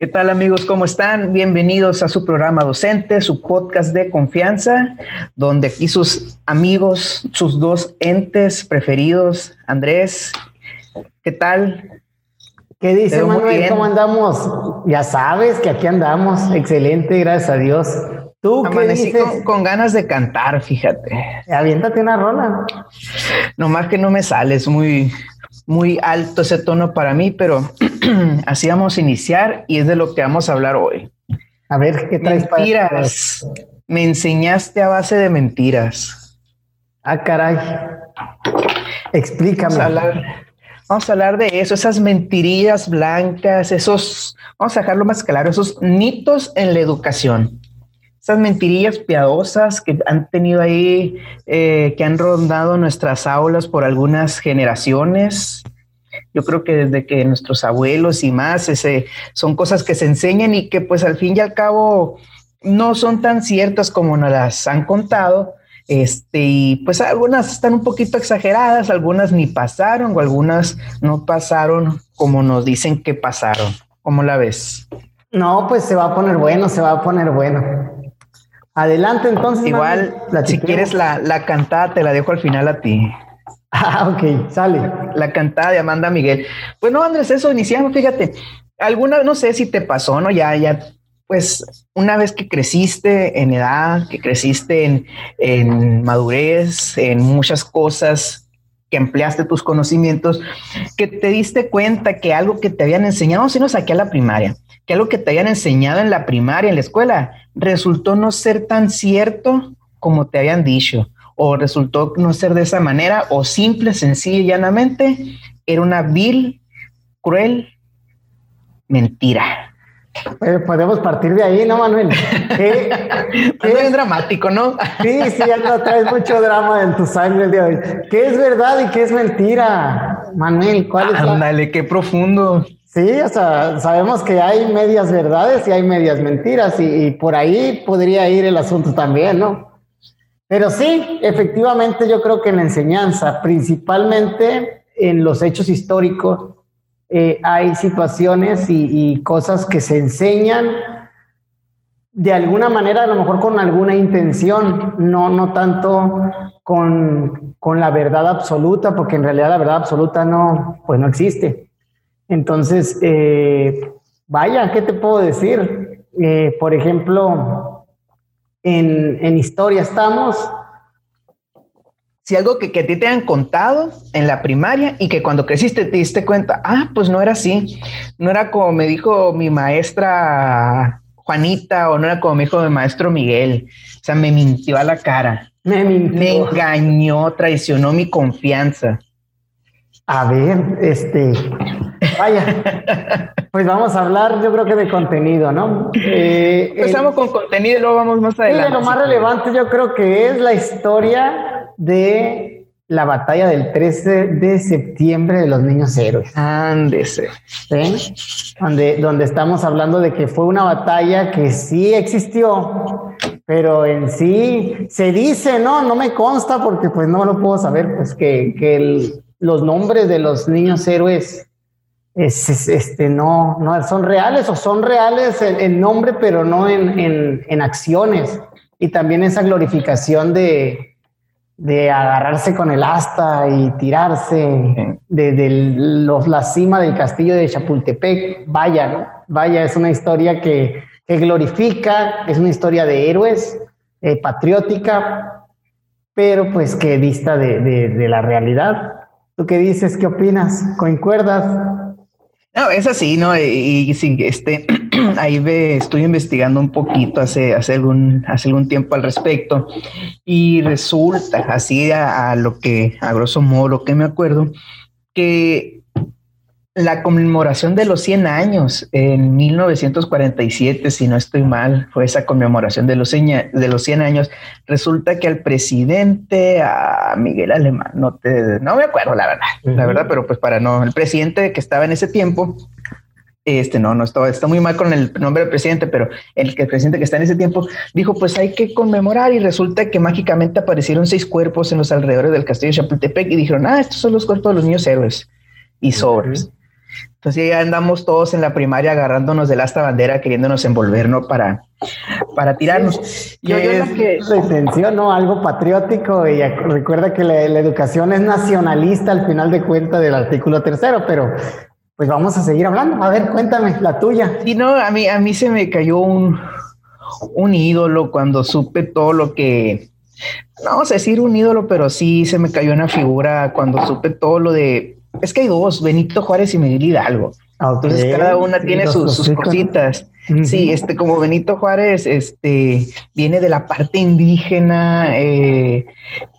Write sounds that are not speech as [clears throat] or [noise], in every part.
¿Qué tal amigos? ¿Cómo están? Bienvenidos a su programa docente, su podcast de confianza, donde aquí sus amigos, sus dos entes preferidos, Andrés, ¿qué tal? ¿Qué dice Manuel? ¿Cómo andamos? Ya sabes que aquí andamos. Excelente, gracias a Dios. ¿Tú qué dices? Con, con, ganas de cantar, fíjate. Aviéntate una rola. Nomás que no me sale, es muy, muy alto ese tono para mí, pero [clears throat] así vamos a iniciar y es de lo que vamos a hablar hoy. A ver, ¿qué traes mentiras. Me enseñaste a base de mentiras. Ah, caray. Explícame. Vamos a hablar, vamos a hablar de eso, esas mentirillas blancas, esos, vamos a dejarlo más claro, esos mitos en la educación esas mentirillas piadosas que han tenido ahí, eh, que han rondado nuestras aulas por algunas generaciones. Yo creo que desde que nuestros abuelos y más, ese, son cosas que se enseñan y que pues al fin y al cabo no son tan ciertas como nos las han contado. Este, y pues algunas están un poquito exageradas, algunas ni pasaron o algunas no pasaron como nos dicen que pasaron. ¿Cómo la ves? No, pues se va a poner bueno, se va a poner bueno. Adelante entonces. Igual, si quieres la, la cantada, te la dejo al final a ti. [laughs] Ah, ok, sale. La cantada de Amanda Miguel. Pues no, Andrés, eso iniciamos, fíjate. Alguna, no sé si te pasó, ¿no? Ya, ya, pues una vez que creciste en edad, que creciste en, en madurez, en muchas cosas, que empleaste tus conocimientos, que te diste cuenta que algo que te habían enseñado, si no saqué a la primaria, que algo que te habían enseñado en la primaria, en la escuela, resultó no ser tan cierto como te habían dicho, o resultó no ser de esa manera, o simple, sencilla y llanamente, era una vil, cruel mentira. Podemos partir de ahí, ¿no, Manuel? [laughs] ¿Qué, es dramático, no? sí, sí, ya traes mucho drama en tu sangre el día de hoy. ¿Qué es verdad y qué es mentira? Manuel, ¿cuál es? Ándale, qué profundo. Sí, o sea, sabemos que hay medias verdades y hay medias mentiras y, por ahí podría ir el asunto también, ¿no? Pero sí, efectivamente yo creo que en la enseñanza, principalmente en los hechos históricos, eh, hay situaciones y, cosas que se enseñan de alguna manera, a lo mejor con alguna intención, no, no tanto con, con la verdad absoluta, porque en realidad la verdad absoluta no, pues no existe. Entonces, eh, vaya, ¿qué te puedo decir? Eh, por ejemplo, en, historia estamos. Si algo que, a ti te han contado en la primaria y que cuando creciste te diste cuenta, ah, pues no era así, no era como me dijo mi maestra Juanita o no era como me dijo mi maestro Miguel, o sea, me mintió a la cara. Me mintió. Me engañó, traicionó mi confianza. A ver, este, vaya, pues vamos a hablar, yo creo que de contenido, ¿no? Eh, Empezamos con contenido y luego vamos más adelante. lo más relevante yo creo que es la historia de la batalla del 13 de septiembre de los niños héroes. Ándese. ¿Sí? Donde, donde estamos hablando de que fue una batalla que sí existió, pero en sí se dice, no, no me consta porque pues no lo puedo saber, pues que, que el los nombres de los niños héroes este, no, no son reales o son reales en, nombre, pero no en, acciones. Y también esa glorificación de, de agarrarse con el asta y tirarse de, los, la cima del castillo de Chapultepec. Vaya, ¿no? Vaya, es una historia que, glorifica, es una historia de héroes, eh, patriótica, pero pues que dista de la realidad. ¿Tú qué dices? ¿Qué opinas? ¿Concuerdas? No, es así, ¿no? Y, sí, este, [clears throat] ahí ve, estoy investigando un poquito hace, hace, algún, hace algún tiempo al respecto y resulta, así a, a lo que, a grosso modo, lo que me acuerdo, que la conmemoración de los 100 años en 1947, si no estoy mal, fue esa conmemoración de los, 100, de los 100 años. Resulta que al presidente, a Miguel Alemán, no, te, no me acuerdo la verdad, la verdad, pero pues para no, el presidente que estaba en ese tiempo, este no, no estaba, está muy mal con el nombre del presidente, pero el, el presidente que está en ese tiempo dijo, pues hay que conmemorar y resulta que mágicamente aparecieron seis cuerpos en los alrededores del castillo de Chapultepec y dijeron, ah, estos son los cuerpos de los niños héroes y sobres. Entonces ya andamos todos en la primaria agarrándonos de la asta bandera, queriéndonos envolvernos para, para tirarnos. Yo, yo es que retención, ¿no? Algo patriótico y recuerda que la, educación es nacionalista al final de cuentas del artículo tercero, pero pues vamos a seguir hablando. A ver, cuéntame la tuya. Sí, no, a mí, a mí se me cayó un, un ídolo cuando supe todo lo que, no vamos a decir un ídolo, pero sí se me cayó una figura cuando supe todo lo de es que hay dos, Benito Juárez y Miguel Hidalgo. Entonces cada una tiene sus, cositas. Sí, este, como Benito Juárez, este, viene de la parte indígena, eh,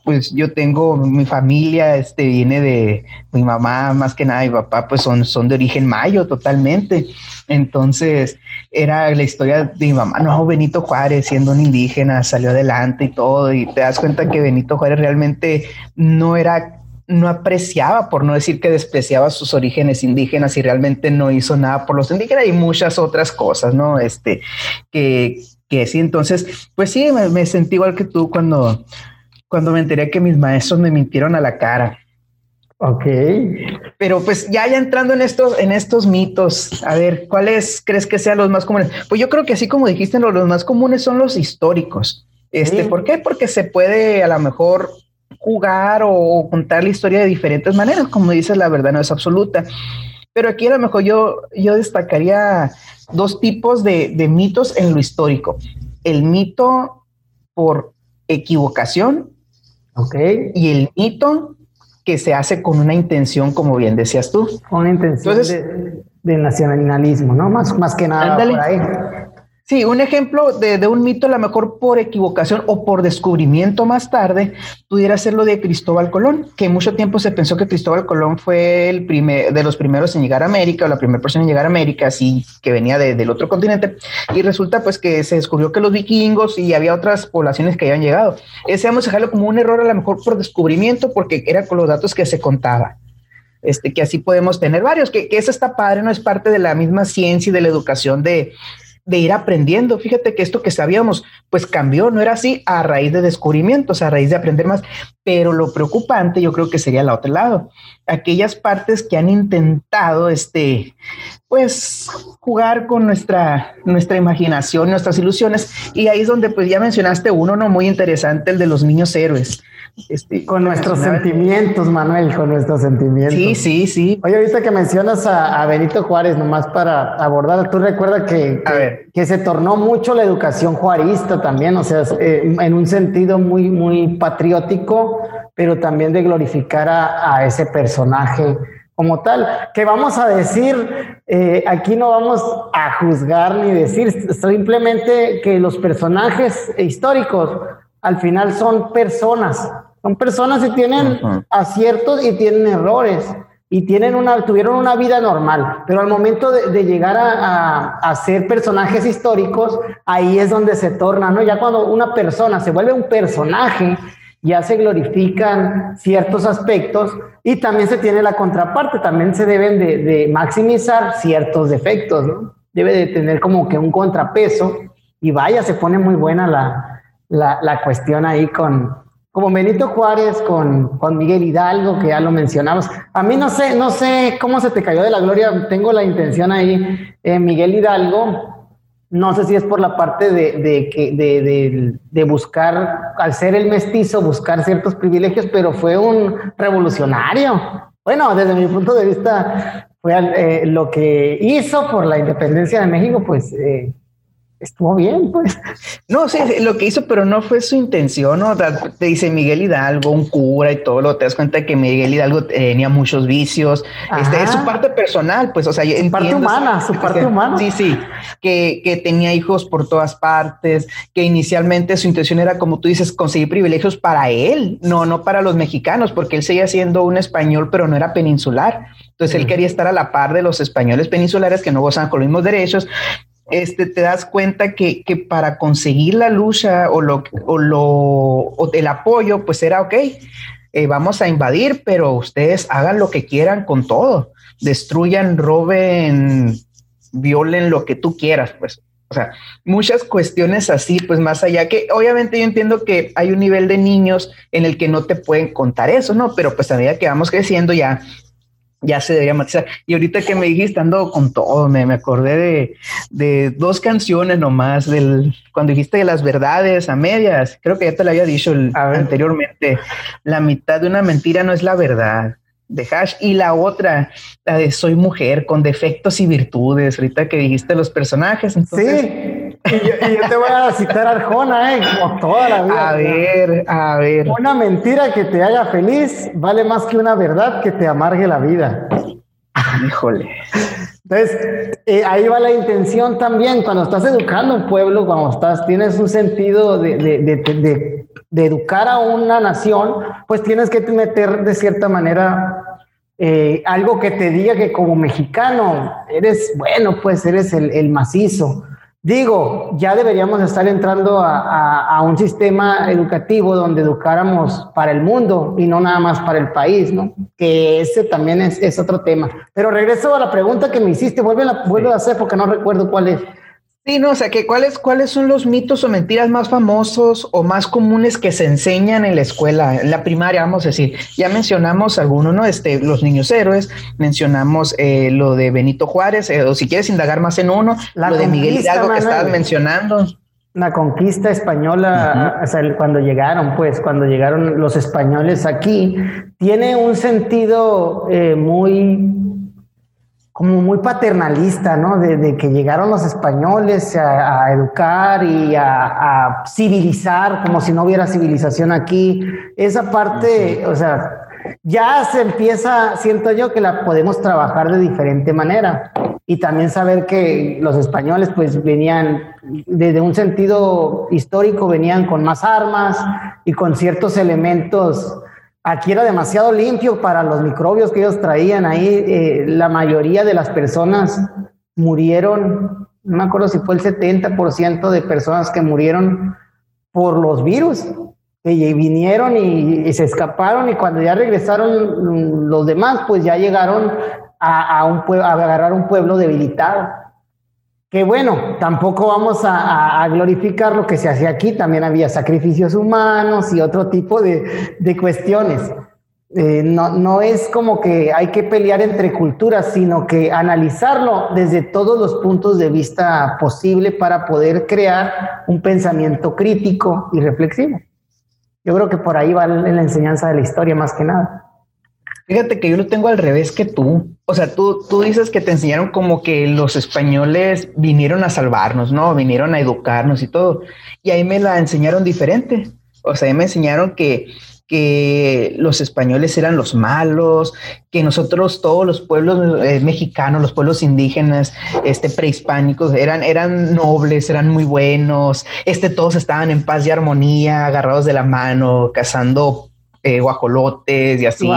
pues yo tengo mi familia, este, viene de mi mamá, más que nada, mi papá, pues son, son de origen mayo totalmente. Entonces, era la historia de mi mamá, no, Benito Juárez, siendo un indígena, salió adelante y todo, y te das cuenta que Benito Juárez realmente no era no apreciaba, por no decir que despreciaba sus orígenes indígenas y realmente no hizo nada por los indígenas y muchas otras cosas, ¿no? Este, que, que sí, entonces, pues sí, me, sentí igual que tú cuando, cuando me enteré que mis maestros me mintieron a la cara. Ok. Pero pues ya, ya entrando en estos, en estos mitos, a ver, ¿cuáles crees que sean los más comunes? Pues yo creo que así como dijiste, los, más comunes son los históricos. Este, ¿por qué? Porque se puede a lo mejor jugar o contar la historia de diferentes maneras. Como dices, la verdad no es absoluta. Pero aquí a lo mejor yo, yo destacaría dos tipos de, mitos en lo histórico. El mito por equivocación okay. y el mito que se hace con una intención, como bien decías tú. Con una intención de, nacionalismo, ¿no? Más, más que nada por ahí. Sí, un ejemplo de, un mito, a lo mejor por equivocación o por descubrimiento más tarde, pudiera ser lo de Cristóbal Colón, que mucho tiempo se pensó que Cristóbal Colón fue el primer, de los primeros en llegar a América, o la primera persona en llegar a América, así que venía del otro continente, y resulta pues que se descubrió que los vikingos y había otras poblaciones que habían llegado. Ese vamos a dejarlo como un error a lo mejor por descubrimiento, porque era con los datos que se contaba. Este, que así podemos tener varios, que, que eso está padre, no es parte de la misma ciencia y de la educación de, de ir aprendiendo. Fíjate que esto que sabíamos, pues cambió, no era así a raíz de descubrimientos, a raíz de aprender más, pero lo preocupante yo creo que sería el otro lado, aquellas partes que han intentado, este, pues jugar con nuestra, nuestra imaginación, nuestras ilusiones, y ahí es donde pues ya mencionaste uno, ¿no? Muy interesante, el de los niños héroes. Este, con nuestros sentimientos, Manuel, con nuestros sentimientos. Sí, sí, sí. Oye, ahorita que mencionas a, Benito Juárez, nomás para abordar, tú recuerdas que, que, se tornó mucho la educación juarista también, o sea, eh, en un sentido muy, muy patriótico, pero también de glorificar a, ese personaje como tal, que vamos a decir, eh, aquí no vamos a juzgar ni decir, simplemente que los personajes históricos al final son personas, son personas que tienen aciertos y tienen errores y tienen una, tuvieron una vida normal, pero al momento de, llegar a, ser personajes históricos, ahí es donde se torna, ¿no? Ya cuando una persona se vuelve un personaje, ya se glorifican ciertos aspectos y también se tiene la contraparte, también se deben de, maximizar ciertos defectos, ¿no? Debe de tener como que un contrapeso y vaya, se pone muy buena la, la, la cuestión ahí con, como Benito Juárez, con, con Miguel Hidalgo, que ya lo mencionamos. A mí no sé, no sé cómo se te cayó de la gloria. Tengo la intención ahí, eh, Miguel Hidalgo. No sé si es por la parte de, de, de, de, buscar, al ser el mestizo, buscar ciertos privilegios, pero fue un revolucionario. Bueno, desde mi punto de vista, fue eh, lo que hizo por la independencia de México, pues eh, estuvo bien, pues. No, sí, lo que hizo, pero no fue su intención, ¿no? te dice Miguel Hidalgo, un cura y todo, lo te das cuenta que Miguel Hidalgo tenía muchos vicios, este, es su parte personal, pues, o sea, su parte humana, su parte humana. Sí, sí, que, que tenía hijos por todas partes, que inicialmente su intención era, como tú dices, conseguir privilegios para él, no, no para los mexicanos, porque él seguía siendo un español, pero no era peninsular. Entonces él quería estar a la par de los españoles peninsulares que no gozan con los mismos derechos este, te das cuenta que, para conseguir la lucha o, lo, o, lo, o el apoyo, pues era, ok, eh, vamos a invadir, pero ustedes hagan lo que quieran con todo, destruyan, roben, violen lo que tú quieras, pues. O sea, muchas cuestiones así, pues más allá que obviamente yo entiendo que hay un nivel de niños en el que no te pueden contar eso, ¿no? Pero pues a medida que vamos creciendo ya ya se debería matizar. Y ahorita que me dijiste, ando con todo, me, me acordé de, de, dos canciones nomás, del, cuando dijiste de las verdades a medias, creo que ya te lo había dicho anteriormente, la mitad de una mentira no es la verdad de Hash y la otra, la de Soy mujer con defectos y virtudes, ahorita que dijiste los personajes. Entonces... Sí. Y yo, te voy a citar a Arjona, ¿eh? como toda la vida. A ver, a ver. Una mentira que te haga feliz vale más que una verdad que te amargue la vida. Híjole. Entonces, eh, ahí va la intención también. Cuando estás educando un pueblo, cuando estás, tienes un sentido de, de, de educar a una nación, pues tienes que meter de cierta manera eh, algo que te diga que como mexicano eres bueno, pues eres el, macizo. Digo, ya deberíamos estar entrando a, un sistema educativo donde educáramos para el mundo y no nada más para el país, ¿no? Que ese también es, otro tema. Pero regreso a la pregunta que me hiciste, vuelve, a, vuelve a hacer porque no recuerdo cuál es. Sí, no, o sea, que cuáles, cuáles son los mitos o mentiras más famosos o más comunes que se enseñan en la escuela, en la primaria, vamos a decir. Ya mencionamos algunos, ¿no? Este, los niños héroes, mencionamos eh, lo de Benito Juárez, eh, o si quieres indagar más en uno, lo de Miguel Hidalgo que estabas mencionando. La conquista española, o sea, cuando llegaron, pues, cuando llegaron los españoles aquí, tiene un sentido eh, muy como muy paternalista, ¿no? De, que llegaron los españoles a, educar y a, civilizar, como si no hubiera civilización aquí. Esa parte, o sea, ya se empieza, siento yo que la podemos trabajar de diferente manera. Y también saber que los españoles pues venían, desde un sentido histórico, venían con más armas y con ciertos elementos Aquí era demasiado limpio para los microbios que ellos traían ahí. Eh, la mayoría de las personas murieron, no me acuerdo si fue el 70% de personas que murieron por los virus. Que vinieron y, se escaparon y cuando ya regresaron los demás, pues ya llegaron a, a agarrar un pueblo debilitado que bueno, tampoco vamos a, glorificar lo que se hacía aquí, también había sacrificios humanos y otro tipo de, cuestiones. Eh, no, no es como que hay que pelear entre culturas, sino que analizarlo desde todos los puntos de vista posible para poder crear un pensamiento crítico y reflexivo. Yo creo que por ahí va la enseñanza de la historia más que nada. Fíjate que yo lo tengo al revés que tú. O sea, tú, tú dices que te enseñaron como que los españoles vinieron a salvarnos, ¿no? Vinieron a educarnos y todo. Y ahí me la enseñaron diferente. O sea, ahí me enseñaron que, que los españoles eran los malos, que nosotros, todos los pueblos eh, mexicanos, los pueblos indígenas, este, prehispánicos, eran, eran nobles, eran muy buenos, este, todos estaban en paz y armonía, agarrados de la mano, cazando eh, guajolotes y así.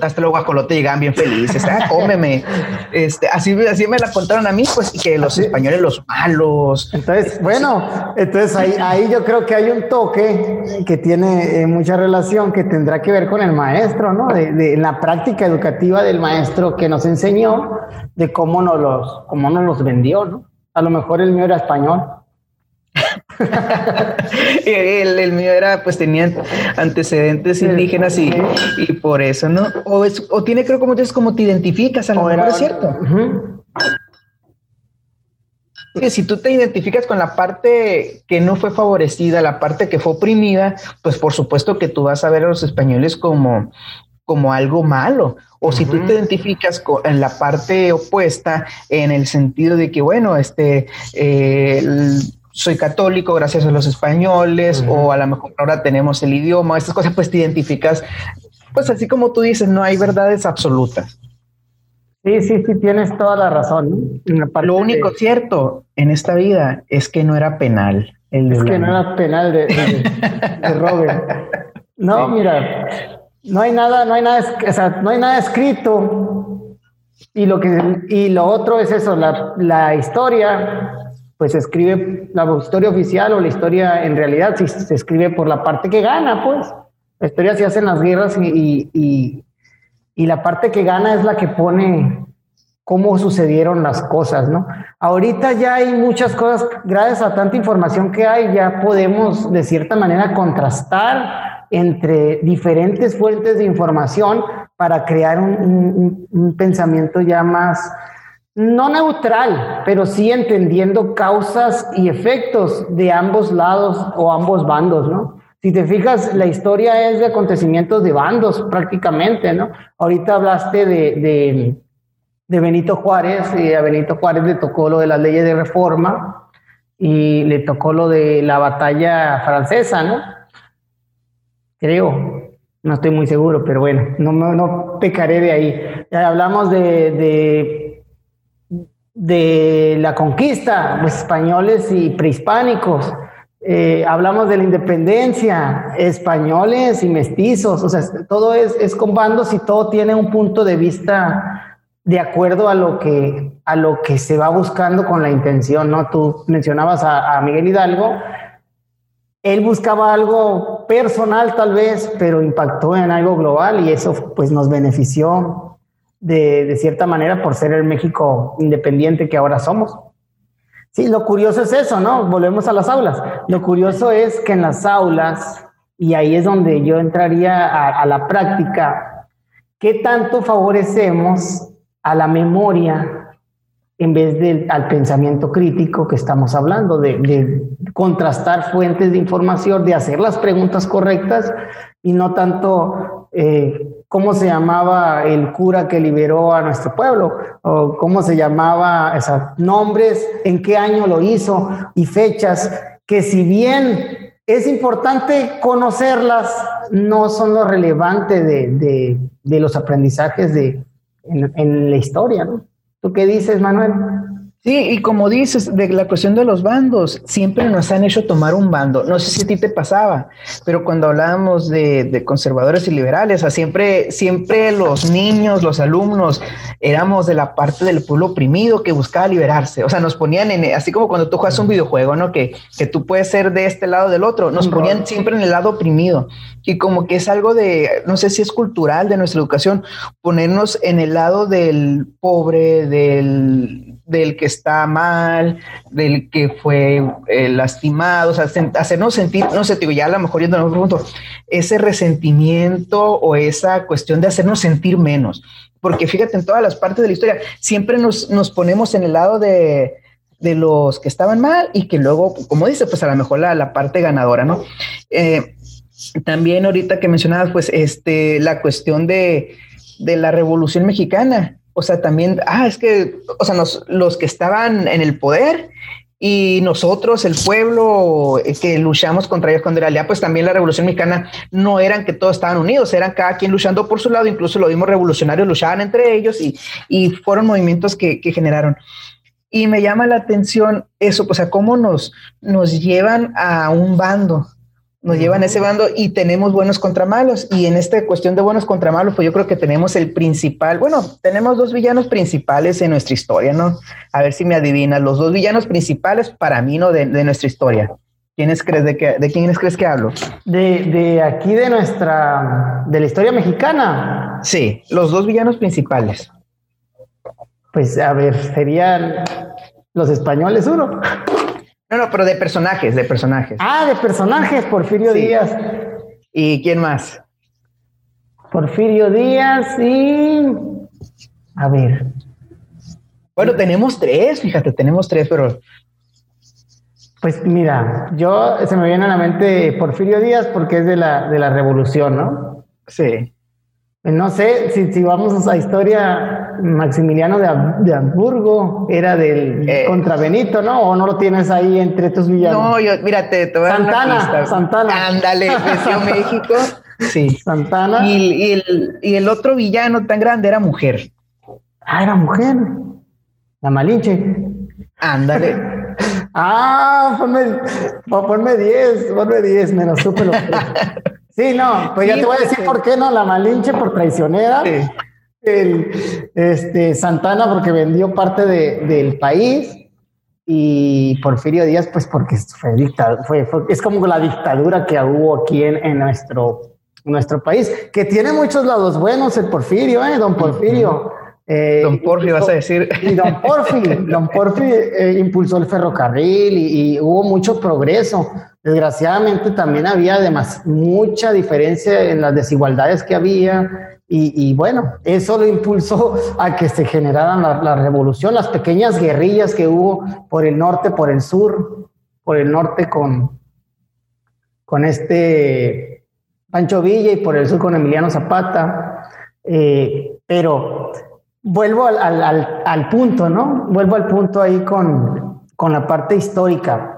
Hasta los guajolotes llegaban bien felices. Ah, cómeme. [laughs] Este, así, así me la contaron a mí, pues, y que los españoles, los malos. Entonces, bueno, entonces ahí, ahí yo creo que hay un toque que tiene eh, mucha relación que tendrá que ver con el maestro, ¿no? De, la práctica educativa del maestro que nos enseñó de cómo nos los, cómo nos los vendió, ¿no? A lo mejor el mío era español. [laughs] el, el, mío era, pues tenían antecedentes indígenas y, y, por eso, ¿no? O, o tiene, creo, como dices, como te identificas, a lo mejor es cierto. si tú te identificas con la parte que no fue favorecida, la parte que fue oprimida, pues por supuesto que tú vas a ver a los españoles como, como algo malo. O si tú te identificas con, en la parte opuesta, en el sentido de que, bueno, este, eh, soy católico gracias a los españoles o a lo mejor ahora tenemos el idioma, estas cosas pues te identificas, pues así como tú dices, no hay verdades absolutas. Sí, sí, sí, tienes toda la razón. Lo único cierto en esta vida es que no era penal. es que no era penal de, Robert. No, mira, no hay nada, no hay nada, o sea, no hay nada escrito. Y lo que y lo otro es eso, la, la historia pues escribe la historia oficial o la historia en realidad si se escribe por la parte que gana, pues. La historia se hace en las guerras y, y, y, la parte que gana es la que pone cómo sucedieron las cosas, ¿no? Ahorita ya hay muchas cosas, gracias a tanta información que hay, ya podemos de cierta manera contrastar entre diferentes fuentes de información para crear un, pensamiento ya más, no neutral, pero sí entendiendo causas y efectos de ambos lados o ambos bandos, ¿no? Si te fijas, la historia es de acontecimientos de bandos prácticamente, ¿no? Ahorita hablaste de, de Benito Juárez y a Benito Juárez le tocó lo de las leyes de reforma y le tocó lo de la batalla francesa, ¿no? Creo, no estoy muy seguro, pero bueno, no, no pecaré de ahí. Hablamos de, la conquista, españoles y prehispánicos. Eh, hablamos de la independencia, españoles y mestizos, o sea, todo es, es con bandos todo tiene un punto de vista de acuerdo a lo que, a lo que se va buscando con la intención, ¿no? Tú mencionabas a, Miguel Hidalgo, él buscaba algo personal tal vez, pero impactó en algo global y eso pues nos benefició de, cierta manera por ser el México independiente que ahora somos. Sí, lo curioso es eso, ¿no? Volvemos a las aulas. Lo curioso es que en las aulas, y ahí es donde yo entraría a, a la práctica, ¿qué tanto favorecemos a la memoria en vez del al pensamiento crítico que estamos hablando, de, contrastar fuentes de información, de hacer las preguntas correctas y no tanto eh, cómo se llamaba el cura que liberó a nuestro pueblo, o cómo se llamaba, esos nombres, en qué año lo hizo y fechas, que si bien es importante conocerlas, no son lo relevante de, los aprendizajes de, en, la historia, ¿no? ¿Tú qué dices, Manuel? Sí, y como dices, de la cuestión de los bandos, siempre nos han hecho tomar un bando. No sé si a ti te pasaba, pero cuando hablábamos de, conservadores y liberales, siempre, siempre los niños, los alumnos, éramos de la parte del pueblo oprimido que buscaba liberarse. O sea, nos ponían en, así como cuando tú juegas un videojuego, ¿no? Que, que tú puedes ser de este lado o del otro, nos ponían siempre en el lado oprimido. Y como que es algo de, no sé si es cultural de nuestra educación, ponernos en el lado del pobre, del del que está mal, del que fue eh, lastimado, o sea, hacernos sentir, no sé, digo, ya a lo mejor yendo a un punto, ese resentimiento o esa cuestión de hacernos sentir menos. Porque fíjate, en todas las partes de la historia, siempre nos, ponemos en el lado de, los que estaban mal y que luego, como dice, pues a lo mejor la, parte ganadora, ¿no? Eh, también ahorita que mencionabas, pues, este, la cuestión de, de la Revolución Mexicana o sea, también, ah, es que, o sea, los que estaban en el poder y nosotros, el pueblo eh, que luchamos contra ellos, cuando en realidad, pues también la revolución mexicana no eran que todos estaban unidos, eran cada quien luchando por su lado, incluso los mismos revolucionarios luchaban entre ellos y, y fueron movimientos que, que, generaron. Y me llama la atención eso, o sea, cómo nos, nos llevan a un bando, nos llevan a ese bando y tenemos buenos contra malos. Y en esta cuestión de buenos contra malos, pues yo creo que tenemos el principal, bueno, tenemos dos villanos principales en nuestra historia, ¿no? A ver si me adivinas, los dos villanos principales para mí, ¿no? De, nuestra historia. ¿Quiénes crees de, que, de quiénes crees que hablo? De, de aquí de nuestra, de la historia mexicana. Sí, los dos villanos principales. Pues a ver, serían los españoles uno. No, no, pero de personajes, de personajes. Ah, de personajes, Porfirio Díaz. ¿Y quién más? Porfirio Díaz y... A ver. Bueno, tenemos tres, fíjate, tenemos tres, pero... Pues mira, yo se me viene a la mente Porfirio Díaz porque es de la, de la revolución, ¿no? Sí. No sé si, si vamos a historia, Maximiliano de, Hamburgo era del eh. contra Benito, ¿no? ¿O no lo tienes ahí entre tus villanos? No, yo, mírate, te voy a Santana, Santana. Ándale, creció [laughs] México. Sí. Santana. Y, el, y el otro villano tan grande era mujer. Ah, era mujer. La Malinche. Ándale. [laughs] ah, ponme, ponme 10, ponme 10, menos supe los [laughs] Sí, no, pues ya te voy a decir por qué no, la Malinche por traicionera, el, este, Santana porque vendió parte del país y Porfirio Díaz pues porque fue, fue, es como la dictadura que hubo aquí en, nuestro, nuestro país, que tiene muchos lados buenos el Porfirio, ¿eh? Don Porfirio. Eh, don Porfirio, vas a decir. Y don Porfirio, don Porfirio eh, impulsó el ferrocarril y, hubo mucho progreso. Desgraciadamente también había además mucha diferencia en las desigualdades que había Y, bueno, eso lo impulsó a que se generaran la, revolución, las pequeñas guerrillas que hubo por el norte, por el sur, por el norte con, con este Pancho Villa y por el sur con Emiliano Zapata. Eh, pero vuelvo al, punto, ¿no? Vuelvo al punto ahí con, con la parte histórica.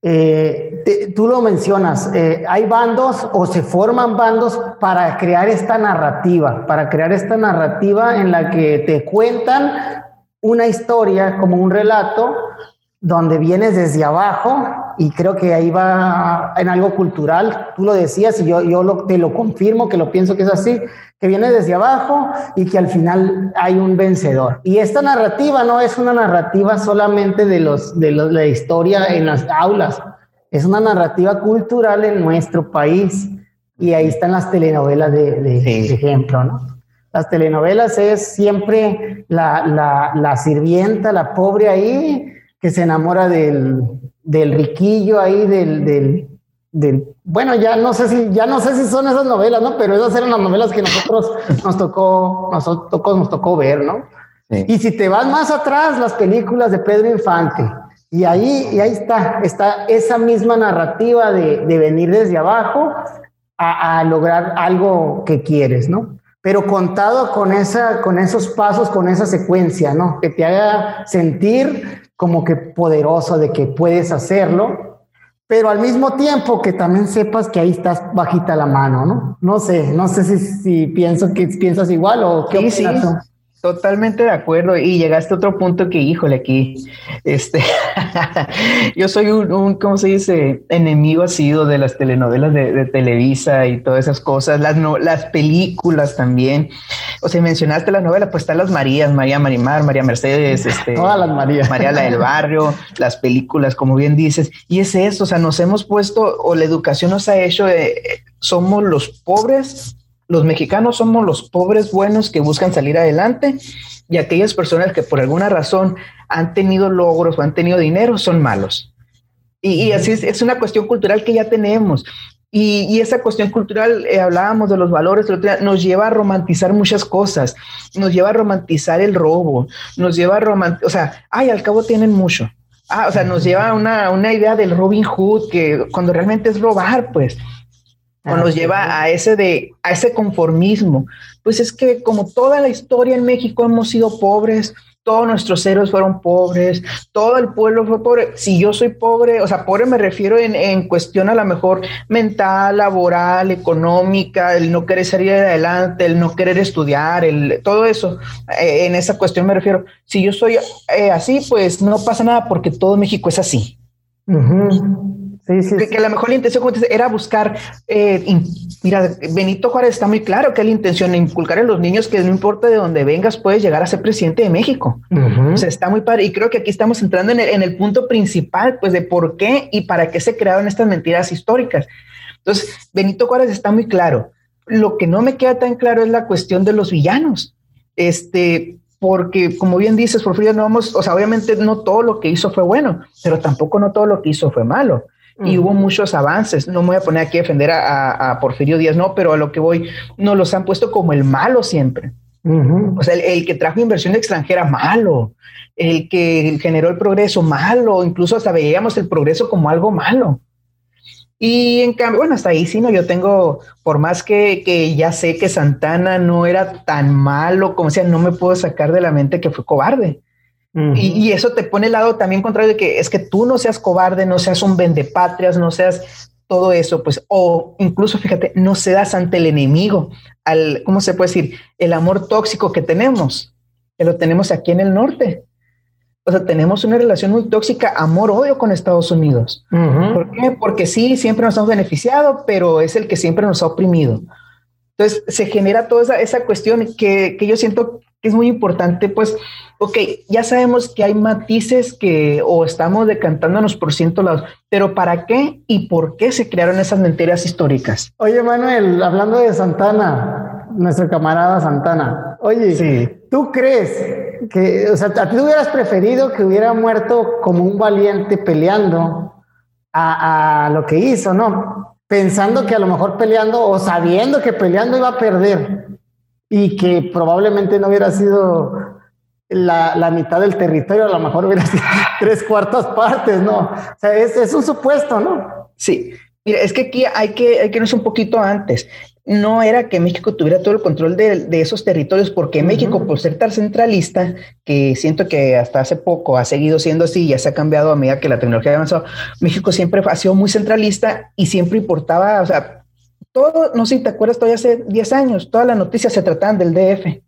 Eh, tú lo mencionas, eh, hay bandos o se forman bandos para crear esta narrativa, para crear esta narrativa en la que te cuentan una historia como un relato donde vienes desde abajo y creo que ahí va en algo cultural, tú lo decías y yo, yo te lo confirmo, que lo pienso que es así, que viene desde abajo y que al final hay un vencedor. Y esta narrativa no es una narrativa solamente de, los, de, la historia en las aulas, es una narrativa cultural en nuestro país. Y ahí están las telenovelas de, de, ejemplo, ¿no? Las telenovelas es siempre la, la, la sirvienta, la pobre ahí, que se enamora del, del riquillo ahí, del, del, del, bueno, ya no sé si, ya no sé si son esas novelas, ¿no? Pero esas eran las novelas que nosotros [laughs] nos tocó, nos tocó, nos tocó ver, ¿no? Y si te vas más atrás, las películas de Pedro Infante, y ahí, y ahí está, está esa misma narrativa de, de venir desde abajo a, a, lograr algo que quieres, ¿no? Pero contado con, esa, con esos pasos, con esa secuencia, ¿no? Que te haga sentir como que poderoso de que puedes hacerlo, pero al mismo tiempo que también sepas que ahí estás bajita la mano, ¿no? No sé, no sé si, si pienso que piensas igual o qué sí, Totalmente de acuerdo. Y llegaste a otro punto que, híjole, aquí, este, [laughs] yo soy un, un, ¿cómo se dice? Enemigo sido de las telenovelas de, Televisa y todas esas cosas, las, no, las películas también. O sea, mencionaste las novelas, pues están las Marías, María Marimar, María Mercedes, este, todas las Marías. María la del barrio, las películas, como bien dices. Y es eso, o sea, nos hemos puesto, o la educación nos ha hecho, eh, somos los pobres los mexicanos somos los pobres buenos que buscan salir adelante y aquellas personas que por alguna razón han tenido logros o han tenido dinero son malos. Y, así es, una cuestión cultural que ya tenemos. Y, esa cuestión cultural, eh, hablábamos de los valores, nos lleva a romantizar muchas cosas, nos lleva a romantizar el robo, nos lleva a romantizar, o sea, ay, al cabo tienen mucho. Ah, o sea, nos lleva a una, una idea del Robin Hood que cuando realmente es robar, pues o nos lleva a ese de a ese conformismo. Pues es que como toda la historia en México hemos sido pobres, todos nuestros héroes fueron pobres, todo el pueblo fue pobre. Si yo soy pobre, o sea, pobre me refiero en, en cuestión a la mejor mental, laboral, económica, el no querer salir adelante, el no querer estudiar, el, todo eso. Eh, en esa cuestión me refiero. Si yo soy eh, así, pues no pasa nada porque todo México es así que, a lo mejor la intención era buscar, eh, mira, Benito Juárez está muy claro que la intención de inculcar a los niños que no importa de dónde vengas, puedes llegar a ser presidente de México. O sea, está muy padre. Y creo que aquí estamos entrando en el, en el punto principal, pues de por qué y para qué se crearon estas mentiras históricas. Entonces, Benito Juárez está muy claro. Lo que no me queda tan claro es la cuestión de los villanos. Este, porque como bien dices, Porfirio, no vamos, o sea, obviamente no todo lo que hizo fue bueno, pero tampoco no todo lo que hizo fue malo y hubo muchos avances. No me voy a poner aquí a defender a, Porfirio Díaz, no, pero a lo que voy, no los han puesto como el malo siempre. O sea, el, que trajo inversión extranjera, malo. El que generó el progreso, malo. Incluso hasta veíamos el progreso como algo malo. Y en cambio, bueno, hasta ahí sí, ¿no? Yo tengo, por más que, que ya sé que Santana no era tan malo, como sea, no me puedo sacar de la mente que fue cobarde y, eso te pone el lado también contrario de que es que tú no seas cobarde, no seas un vendepatrias, no seas todo eso, pues, o incluso fíjate, no seas ante el enemigo, al, ¿cómo se puede decir? El amor tóxico que tenemos, que lo tenemos aquí en el norte. O sea, tenemos una relación muy tóxica, amor-odio con Estados Unidos. ¿Por qué? Porque sí, siempre nos hemos beneficiado, pero es el que siempre nos ha oprimido. Entonces, se genera toda esa, esa cuestión que, que yo siento que es muy importante, pues, ok, ya sabemos que hay matices que o estamos decantándonos por ciento lados, pero ¿para qué y por qué se crearon esas mentiras históricas? Oye, Manuel, hablando de Santana, nuestro camarada Santana, oye, sí. ¿tú crees que, o sea, a ti hubieras preferido que hubiera muerto como un valiente peleando a, a lo que hizo, ¿no? Pensando que a lo mejor peleando o sabiendo que peleando iba a perder y que probablemente no hubiera sido la, la, mitad del territorio, a lo mejor hubiera sido [laughs] tres cuartas partes, ¿no? O sea, es, es un supuesto, ¿no? Sí, Mira, es que aquí hay que, hay que irnos un poquito antes. No era que México tuviera todo el control de, de esos territorios, porque México, por ser tan centralista, que siento que hasta hace poco ha seguido siendo así, ya se ha cambiado a medida que la tecnología ha avanzado, México siempre ha sido muy centralista y siempre importaba, o sea, todo, no sé si te acuerdas, todavía hace 10 años, todas las noticias se trataban del DF.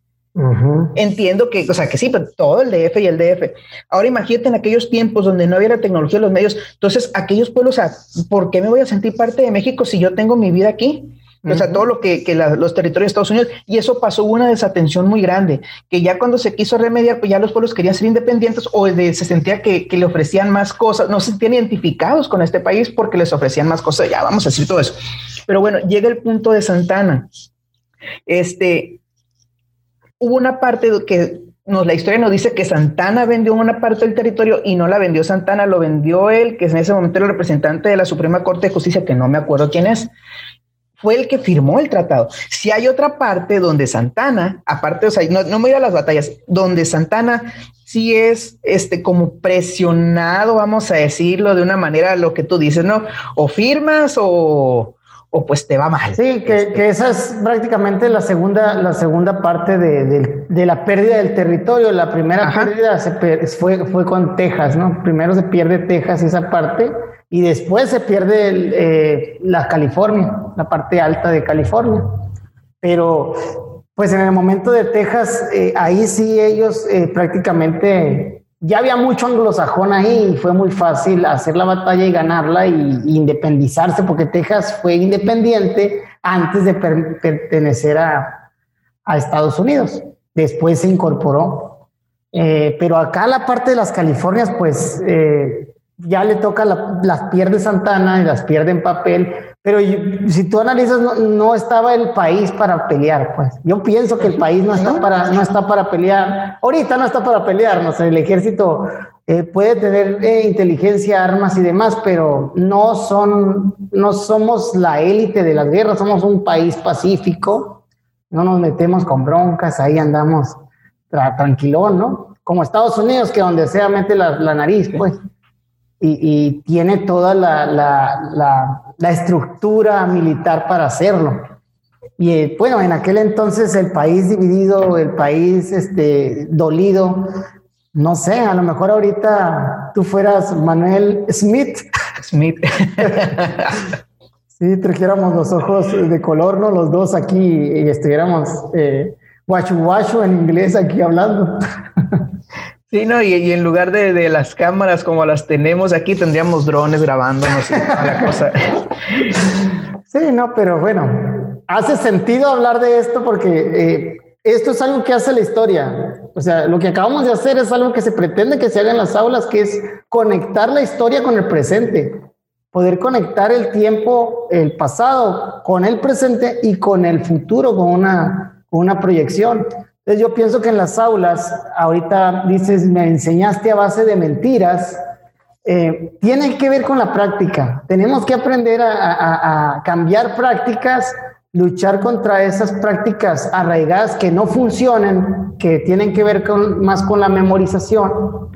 Entiendo que, o sea, que sí, pero todo el DF y el DF. Ahora imagínate en aquellos tiempos donde no había la tecnología de los medios. Entonces, aquellos pueblos, o sea, ¿por qué me voy a sentir parte de México si yo tengo mi vida aquí? O sea, todo lo que, que los territorios de Estados Unidos. Y eso pasó una desatención muy grande, que ya cuando se quiso remediar, pues ya los pueblos querían ser independientes o se sentía que, que, le ofrecían más cosas, no se sentían identificados con este país porque les ofrecían más cosas. Ya vamos a decir todo eso. Pero bueno, llega el punto de Santana. Este, hubo una parte que nos, la historia nos dice que Santana vendió una parte del territorio y no la vendió Santana, lo vendió él, que en ese momento era el representante de la Suprema Corte de Justicia, que no me acuerdo quién es. Fue el que firmó el tratado. Si hay otra parte donde Santana, aparte, o sea, no, no me voy a las batallas, donde Santana sí es este como presionado, vamos a decirlo de una manera, lo que tú dices, ¿no? O firmas o, o pues te va mal. Sí, que, este. que esa es prácticamente la segunda, la segunda parte de, de, la pérdida del territorio. La primera pérdida se fue, fue con Texas, ¿no? Primero se pierde Texas esa parte y después se pierde eh, la California, la parte alta de California. Pero pues en el momento de Texas, eh, ahí sí ellos eh, prácticamente ya había mucho anglosajón ahí y fue muy fácil hacer la batalla y ganarla y, independizarse, porque Texas fue independiente antes de pertenecer a, Estados Unidos. Después se incorporó. Eh, pero acá la parte de las Californias, pues eh, ya le toca, las pierde Santana y las pierde en papel, pero si tú analizas, no, estaba el país para pelear, pues. Yo pienso que el país no está para, no está para pelear. Ahorita no está para pelear, no sé, el ejército eh, puede tener eh, inteligencia, armas y demás, pero no son, no somos la élite de las guerras, somos un país pacífico, no nos metemos con broncas, ahí andamos tranquilón, ¿no? Como Estados Unidos, que donde sea mete la, la nariz, pues y, tiene toda la, la, la, estructura militar para hacerlo. Y eh, bueno, en aquel entonces el país dividido, el país este, dolido, no sé, a lo mejor ahorita tú fueras Manuel Smith. Smith. [laughs] sí, trajéramos los ojos de color, ¿no? Los dos aquí y estuviéramos eh, guachu guachu en inglés aquí hablando. [laughs] Sí, no, y, en lugar de, las cámaras como las tenemos aquí, tendríamos drones grabándonos y la cosa. [laughs] Sí, no, pero bueno, hace sentido hablar de esto porque eh, esto es algo que hace la historia. O sea, lo que acabamos de hacer es algo que se pretende que se haga en las aulas, que es conectar la historia con el presente. Poder conectar el tiempo, el pasado, con el presente y con el futuro, con una, una proyección. Entonces yo pienso que en las aulas, ahorita dices, me enseñaste a base de mentiras, eh, tiene que ver con la práctica. Tenemos que aprender a, cambiar prácticas, luchar contra esas prácticas arraigadas que no funcionan, que tienen que ver con, más con la memorización.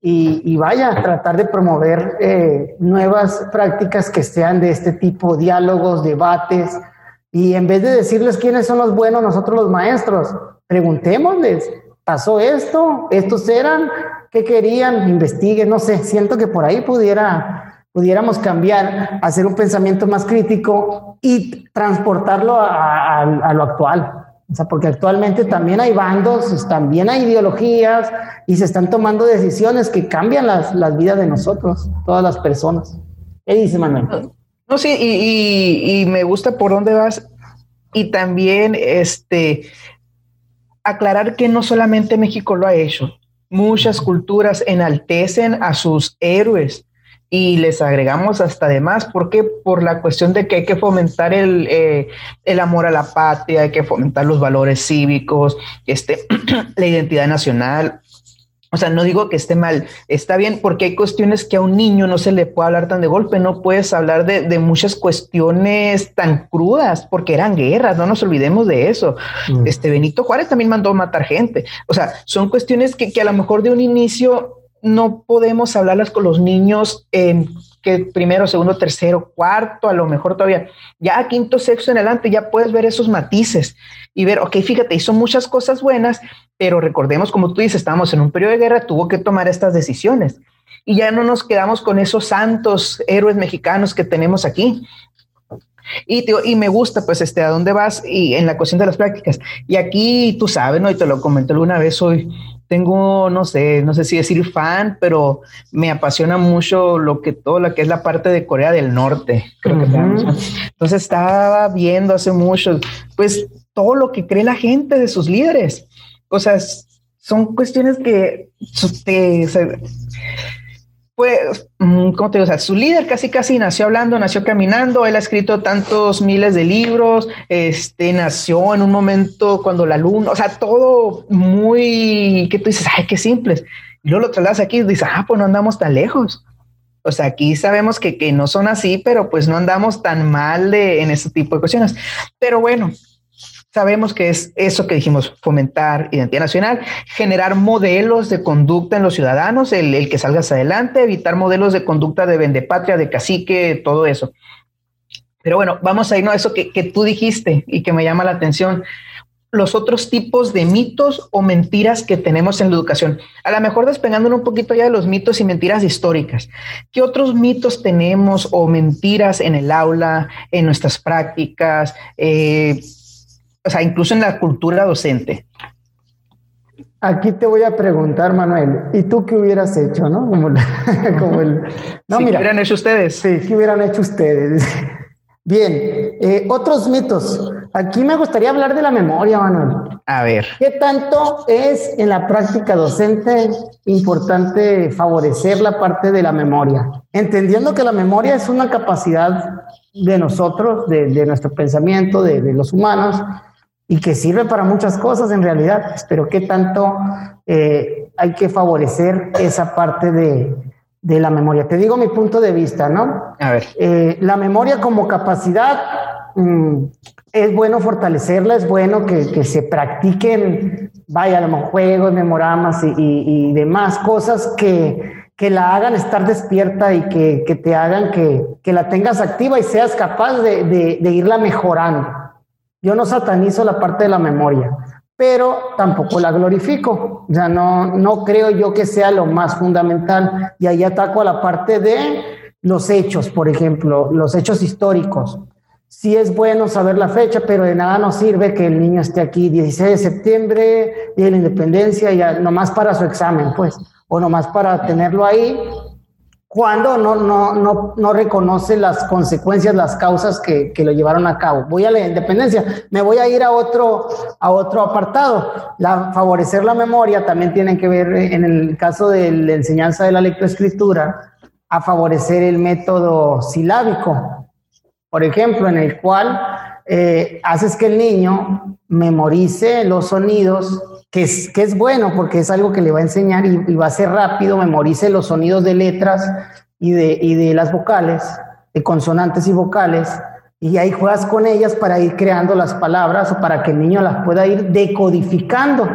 Y, vaya, tratar de promover eh, nuevas prácticas que sean de este tipo, diálogos, debates, y en vez de decirles quiénes son los buenos, nosotros los maestros, preguntémosles, ¿pasó esto? ¿Estos eran? ¿Qué querían? Investiguen, no sé, siento que por ahí pudiera, pudiéramos cambiar, hacer un pensamiento más crítico y transportarlo a, lo actual. O sea, porque actualmente también hay bandos, también hay ideologías y se están tomando decisiones que cambian las, las vidas de nosotros, todas las personas. ¿Qué dice Manuel? No, sí, y, y, me gusta por dónde vas. Y también, este, aclarar que no solamente México lo ha hecho, muchas culturas enaltecen a sus héroes y les agregamos hasta además, porque por la cuestión de que hay que fomentar el, eh, el amor a la patria, hay que fomentar los valores cívicos, este, [clears throat] la identidad nacional. O sea, no digo que esté mal, está bien porque hay cuestiones que a un niño no se le puede hablar tan de golpe, no puedes hablar de, muchas cuestiones tan crudas porque eran guerras, no nos olvidemos de eso. Mm. Este Benito Juárez también mandó a matar gente. O sea, son cuestiones que, que a lo mejor de un inicio no podemos hablarlas con los niños en que primero, segundo, tercero, cuarto, a lo mejor todavía, ya quinto, sexto en adelante, ya puedes ver esos matices y ver, ok, fíjate, hizo muchas cosas buenas, pero recordemos, como tú dices, estábamos en un periodo de guerra, tuvo que tomar estas decisiones. Y ya no nos quedamos con esos santos héroes mexicanos que tenemos aquí. Y, y me gusta, pues, este, a dónde vas y en la cuestión de las prácticas. Y aquí tú sabes, ¿no? Y te lo comenté alguna vez hoy, tengo, no sé, no sé si decir fan, pero me apasiona mucho lo que todo lo que es la parte de Corea del Norte. Creo que Entonces estaba viendo hace mucho, pues todo lo que cree la gente de sus líderes. O sea, son cuestiones que te, pues, mm, ¿cómo te digo? O sea, su líder casi casi nació hablando, nació caminando, él ha escrito tantos miles de libros, este, nació en un momento cuando la luna, o sea, todo muy, que tú dices, ay, qué simples. Y luego lo trasladas aquí y dices, ah, pues no andamos tan lejos. O sea, aquí sabemos que, que no son así, pero pues no andamos tan mal de, en ese tipo de cuestiones. Pero bueno, Sabemos que es eso que dijimos, fomentar identidad nacional, generar modelos de conducta en los ciudadanos, el, que salgas adelante, evitar modelos de conducta de vendepatria, de cacique, todo eso. Pero bueno, vamos a irnos a eso que, tú dijiste y que me llama la atención los otros tipos de mitos o mentiras que tenemos en la educación. A lo mejor despegándonos un poquito ya de los mitos y mentiras históricas. ¿Qué otros mitos tenemos o mentiras en el aula, en nuestras prácticas? Eh, o sea, incluso en la cultura docente. Aquí te voy a preguntar, Manuel, ¿y tú qué hubieras hecho, no? Como, el, [laughs] no, ¿qué hubieran hecho ustedes? Sí, ¿qué hubieran hecho ustedes? [laughs] Bien, eh, otros mitos. Aquí me gustaría hablar de la memoria, Manuel. A ver. ¿Qué tanto es en la práctica docente importante favorecer la parte de la memoria? Entendiendo que la memoria es una capacidad de nosotros, de, nuestro pensamiento, de, de los humanos, y que sirve para muchas cosas en realidad, pero qué tanto eh, hay que favorecer esa parte de, de, la memoria. Te digo mi punto de vista, ¿no? A ver. Eh, la memoria como capacidad mm, es bueno fortalecerla, es bueno que, que, se practiquen, vaya, a lo juegos, memoramas y, y, demás cosas que, que la hagan estar despierta y que, que te hagan que, que, la tengas activa y seas capaz de, de, de irla mejorando. Yo no satanizo la parte de la memoria, pero tampoco la glorifico. O sea, no, no creo yo que sea lo más fundamental. Y ahí ataco a la parte de los hechos, por ejemplo, los hechos históricos. Sí es bueno saber la fecha, pero de nada nos sirve que el niño esté aquí 16 de septiembre, Día de la Independencia, ya nomás para su examen, pues, o nomás para tenerlo ahí cuando no, no, no, no reconoce las consecuencias, las causas que, que, lo llevaron a cabo. Voy a la independencia, me voy a ir a otro, a otro apartado. Favorecer la memoria también tiene que ver, en el caso de la enseñanza de la lectoescritura, a favorecer el método silábico, por ejemplo, en el cual eh, haces que el niño memorice los sonidos que es, que es bueno porque es algo que le va a enseñar y, va a ser rápido, memorice los sonidos de letras y de, y de las vocales, de consonantes y vocales, y ahí juegas con ellas para ir creando las palabras o para que el niño las pueda ir decodificando.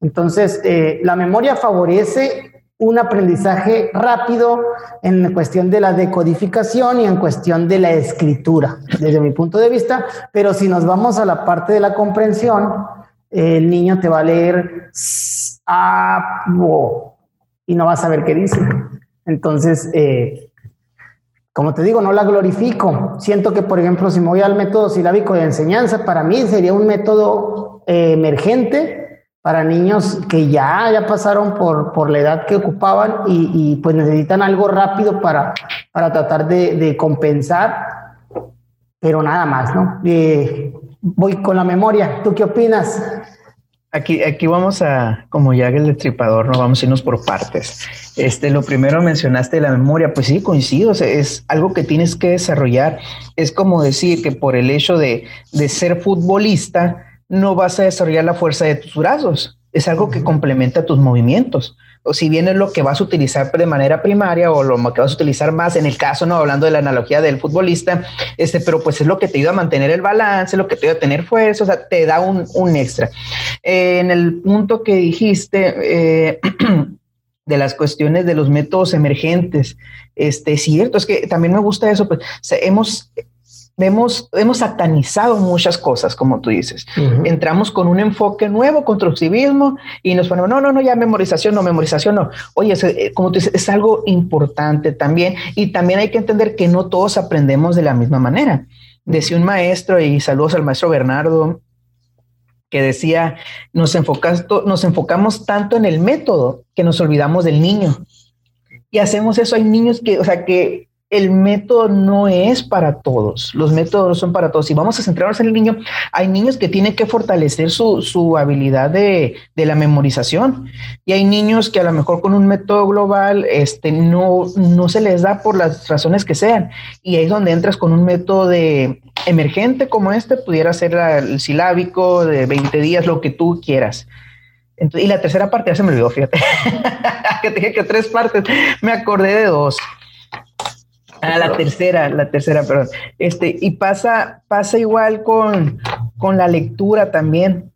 Entonces, eh, la memoria favorece un aprendizaje rápido en cuestión de la decodificación y en cuestión de la escritura, desde mi punto de vista, pero si nos vamos a la parte de la comprensión, el niño te va a leer y no va a saber qué dice. Entonces, eh, como te digo, no la glorifico. Siento que, por ejemplo, si me voy al método silábico de enseñanza, para mí sería un método eh, emergente para niños que ya, ya pasaron por, por la edad que ocupaban y, pues necesitan algo rápido para, para tratar de, compensar, pero nada más, ¿no? Eh, voy con la memoria. ¿Tú qué opinas? Aquí, aquí vamos a, como ya el destripador, no vamos a irnos por partes. Este, lo primero mencionaste la memoria, pues sí, coincido, es algo que tienes que desarrollar. Es como decir que por el hecho de, de ser futbolista, no vas a desarrollar la fuerza de tus brazos. es algo que complementa tus movimientos. O si bien es lo que vas a utilizar de manera primaria o lo que vas a utilizar más en el caso, no hablando de la analogía del futbolista, este, pero pues es lo que te ayuda a mantener el balance, lo que te ayuda a tener fuerza, o sea, te da un, extra. Eh, en el punto que dijiste, eh, [clears throat] de las cuestiones de los métodos emergentes. Este, cierto, es que también me gusta eso, pues hemos, hemos, hemos satanizado muchas cosas, como tú dices. Entramos con un enfoque nuevo, constructivismo, y nos ponemos, no, no, no, ya memorización, no, memorización, no. Oye, eh, como tú dices, es algo importante también, y también hay que entender que no todos aprendemos de la misma manera. Decía un maestro, y saludos al maestro Bernardo, que decía, nos, nos enfocamos tanto en el método que nos olvidamos del niño. Y hacemos eso. Hay niños que, o sea, que el método no es para todos, los métodos son para todos. Si vamos a centrarnos en el niño, hay niños que tienen que fortalecer su, habilidad de, la memorización y hay niños que a lo mejor con un método global este, no, no se les da por las razones que sean. Y ahí es donde entras con un método de emergente como este, pudiera ser el silábico de 20 días, lo que tú quieras. y la tercera parte ya se me olvidó, fíjate, [laughs] que dije que tres partes, me acordé de dos. Ah, la tercera, la tercera, perdón. Este, y pasa, pasa igual con, con la lectura también.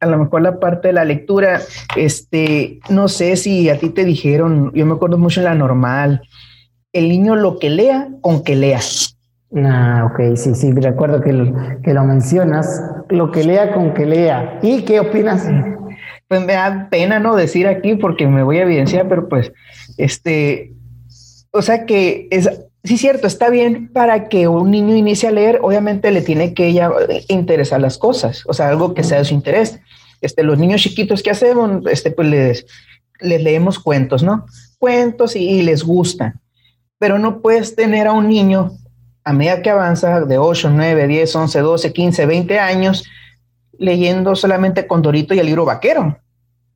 A lo mejor la parte de la lectura, este, no sé si a ti te dijeron, yo me acuerdo mucho en la normal, el niño lo que lea, con que lea. Ah, ok, sí, sí, recuerdo que lo, que lo mencionas, lo que lea con que lea. ¿Y qué opinas? Pues me da pena no decir aquí porque me voy a evidenciar, pero pues, este, o sea que es sí, cierto, está bien para que un niño inicie a leer, obviamente le tiene que ella interesar las cosas, o sea, algo que sea de su interés. Este, los niños chiquitos que hacemos, este, pues les, les leemos cuentos, ¿no? Cuentos y, les gusta. Pero no puedes tener a un niño a medida que avanza de 8, 9, 10, 11, 12, 15, 20 años leyendo solamente Condorito y el libro vaquero.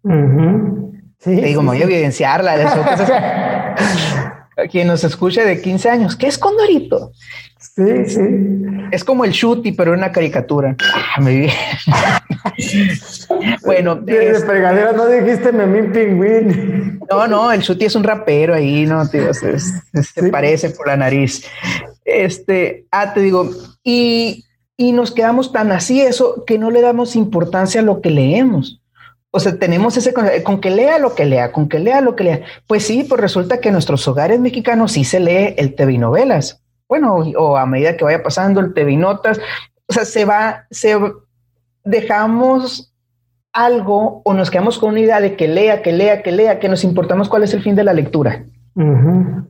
sí, Te digo, me voy a evidenciarla. [laughs] [laughs] quien nos escuche de 15 años, ¿qué es Condorito? Sí, sí. Es como el Shuti, pero una caricatura. Ah, muy bien. [laughs] bueno, de este... fregadera no dijiste Memín Pingüín. No, no, el Shuti es un rapero ahí, no, tío, se, parece por la nariz. Este, ah, te digo, y, y nos quedamos tan así eso que no le damos importancia a lo que leemos. O sea, tenemos ese con que lea lo que lea, con que lea lo que lea. Pues sí, pues resulta que en nuestros hogares mexicanos sí se lee el TV novelas. Bueno, o a medida que vaya pasando el TV notas, o sea, se va, se dejamos algo o nos quedamos con una idea de que lea, que lea, que lea, que nos importamos cuál es el fin de la lectura.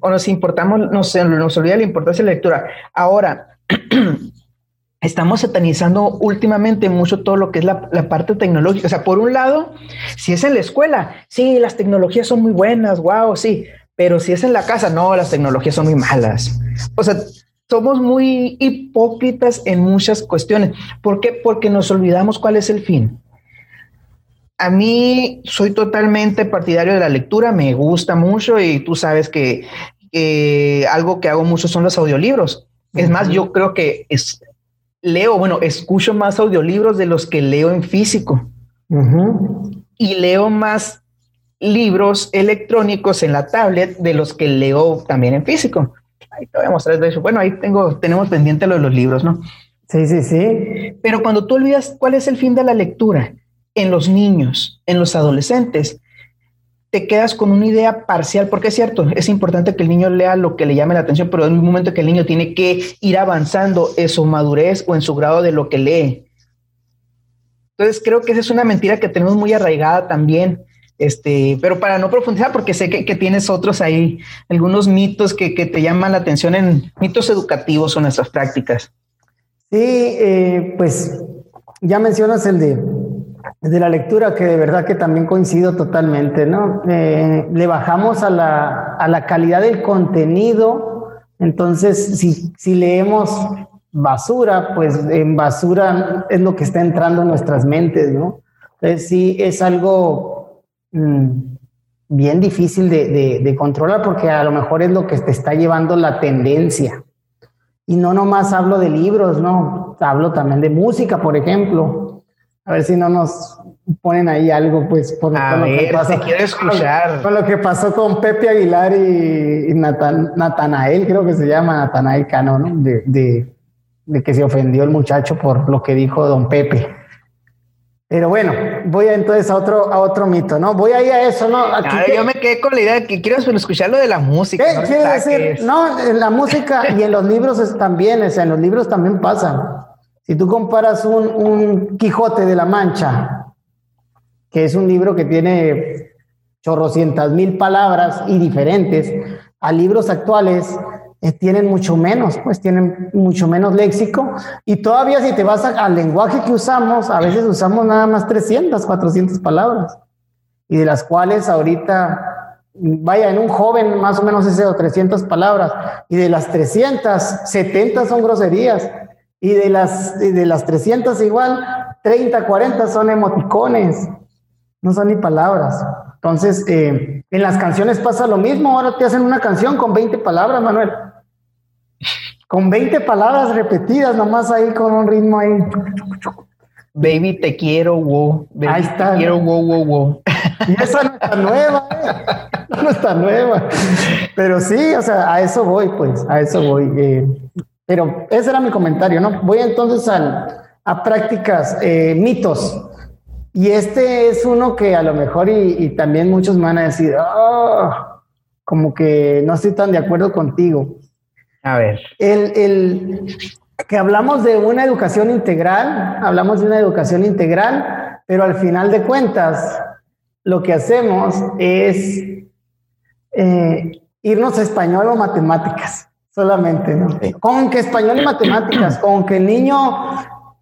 O nos importamos, nos, nos olvida la importancia de la lectura. Ahora, [clears throat] estamos satanizando últimamente mucho todo lo que es la, parte tecnológica. O sea, por un lado, si es en la escuela, sí, las tecnologías son muy buenas, wow, sí, pero si es en la casa, no, las tecnologías son muy malas. O sea, somos muy hipócritas en muchas cuestiones. ¿Por qué? Porque nos olvidamos cuál es el fin. A mí soy totalmente partidario de la lectura, me gusta mucho y tú sabes que algo que hago mucho son los audiolibros. Es más, yo creo que es, leo, bueno, escucho más audiolibros de los que leo en físico. Y leo más libros electrónicos en la tablet de los que leo también en físico. Ahí te voy a mostrar de eso. Bueno, ahí tengo, tenemos pendiente lo de los libros, ¿no? Sí, sí, sí. Pero cuando tú olvidas cuál es el fin de la lectura en los niños, en los adolescentes, te quedas con una idea parcial, porque es cierto, es importante que el niño lea lo que le llame la atención, pero en un momento que el niño tiene que ir avanzando en su madurez o en su grado de lo que lee. Entonces creo que esa es una mentira que tenemos muy arraigada también. Este, pero para no profundizar, porque sé que, tienes otros ahí, algunos mitos que, te llaman la atención en mitos educativos o nuestras prácticas. Sí, eh, pues ya mencionas el de de la lectura, que de verdad que también coincido totalmente, ¿no? Eh, le bajamos a la, a la, calidad del contenido, entonces si, si, leemos basura, pues en basura es lo que está entrando en nuestras mentes, ¿no? Entonces sí es algo mm, bien difícil de, de, de controlar porque a lo mejor es lo que te está llevando la tendencia. Y no nomás hablo de libros, ¿no? Hablo también de música, por ejemplo a ver si no nos ponen ahí algo, pues, por, A ver, lo que quiero escuchar. Con, lo que pasó con Pepe Aguilar y, Natanael, creo que se llama Natanael Cano, ¿no? De, de, de, que se ofendió el muchacho por lo que dijo don Pepe. Pero bueno, voy entonces a otro, a otro mito, ¿no? Voy ahí a eso, ¿no? yo me quedé con la idea de que quiero escuchar lo de la música. ¿Qué ¿no? quiere decir? No, en la música y en los libros también, o sea, en los libros también pasa. Si tú comparas un, Quijote de la Mancha, que es un libro que tiene chorrocientas mil palabras y diferentes, a libros actuales eh, tienen mucho menos, pues tienen mucho menos léxico. Y todavía si te vas al lenguaje que usamos, a veces usamos nada más 300, 400 palabras. Y de las cuales ahorita, vaya, en un joven más o menos ese o 300 palabras. Y de las 300, 70 son groserías. Y de las, de las 300 igual, 30, 40 son emoticones. No son ni palabras. Entonces, eh, en las canciones pasa lo mismo. Ahora te hacen una canción con 20 palabras, Manuel. Con 20 palabras repetidas, nomás ahí con un ritmo ahí. Baby, te quiero, wow. ahí está. Te quiero, wow, wow, wow. Y esa no está nueva, ¿eh? No está nueva. Pero sí, o sea, a eso voy, pues, a eso voy. Eh. Pero ese era mi comentario, ¿no? Voy entonces a prácticas, eh, mitos. Y este es uno que a lo mejor y, también muchos me van a decir, oh, como que no estoy tan de acuerdo contigo. A ver. El, el, que hablamos de una educación integral, hablamos de una educación integral, pero al final de cuentas lo que hacemos es eh, irnos a español o matemáticas solamente, ¿no? Con que español y matemáticas, con que el niño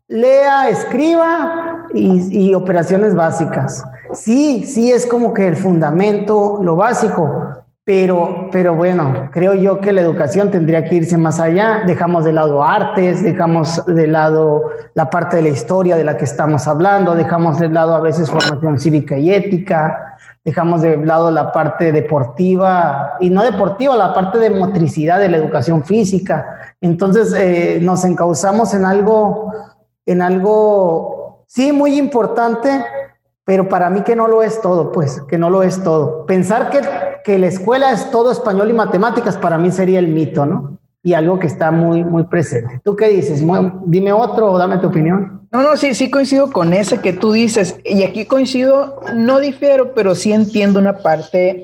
lea, escriba y, operaciones básicas. Sí, sí es como que el fundamento, lo básico, pero, pero bueno, creo yo que la educación tendría que irse más allá. Dejamos de lado artes, dejamos de lado la parte de la historia de la que estamos hablando, dejamos de lado a veces formación cívica y ética, dejamos de lado la parte deportiva, y no deportiva, la parte de motricidad de la educación física. Entonces eh, nos encauzamos en algo, en algo Sí, muy importante, pero para mí que no lo es todo, pues, que no lo es todo. Pensar que, que la escuela es todo español y matemáticas, para mí sería el mito, ¿no? Y algo que está muy, muy presente. ¿Tú qué dices? Dime otro o dame tu opinión. No, no, sí, sí coincido con ese que tú dices. Y aquí coincido, no difiero, pero sí entiendo una parte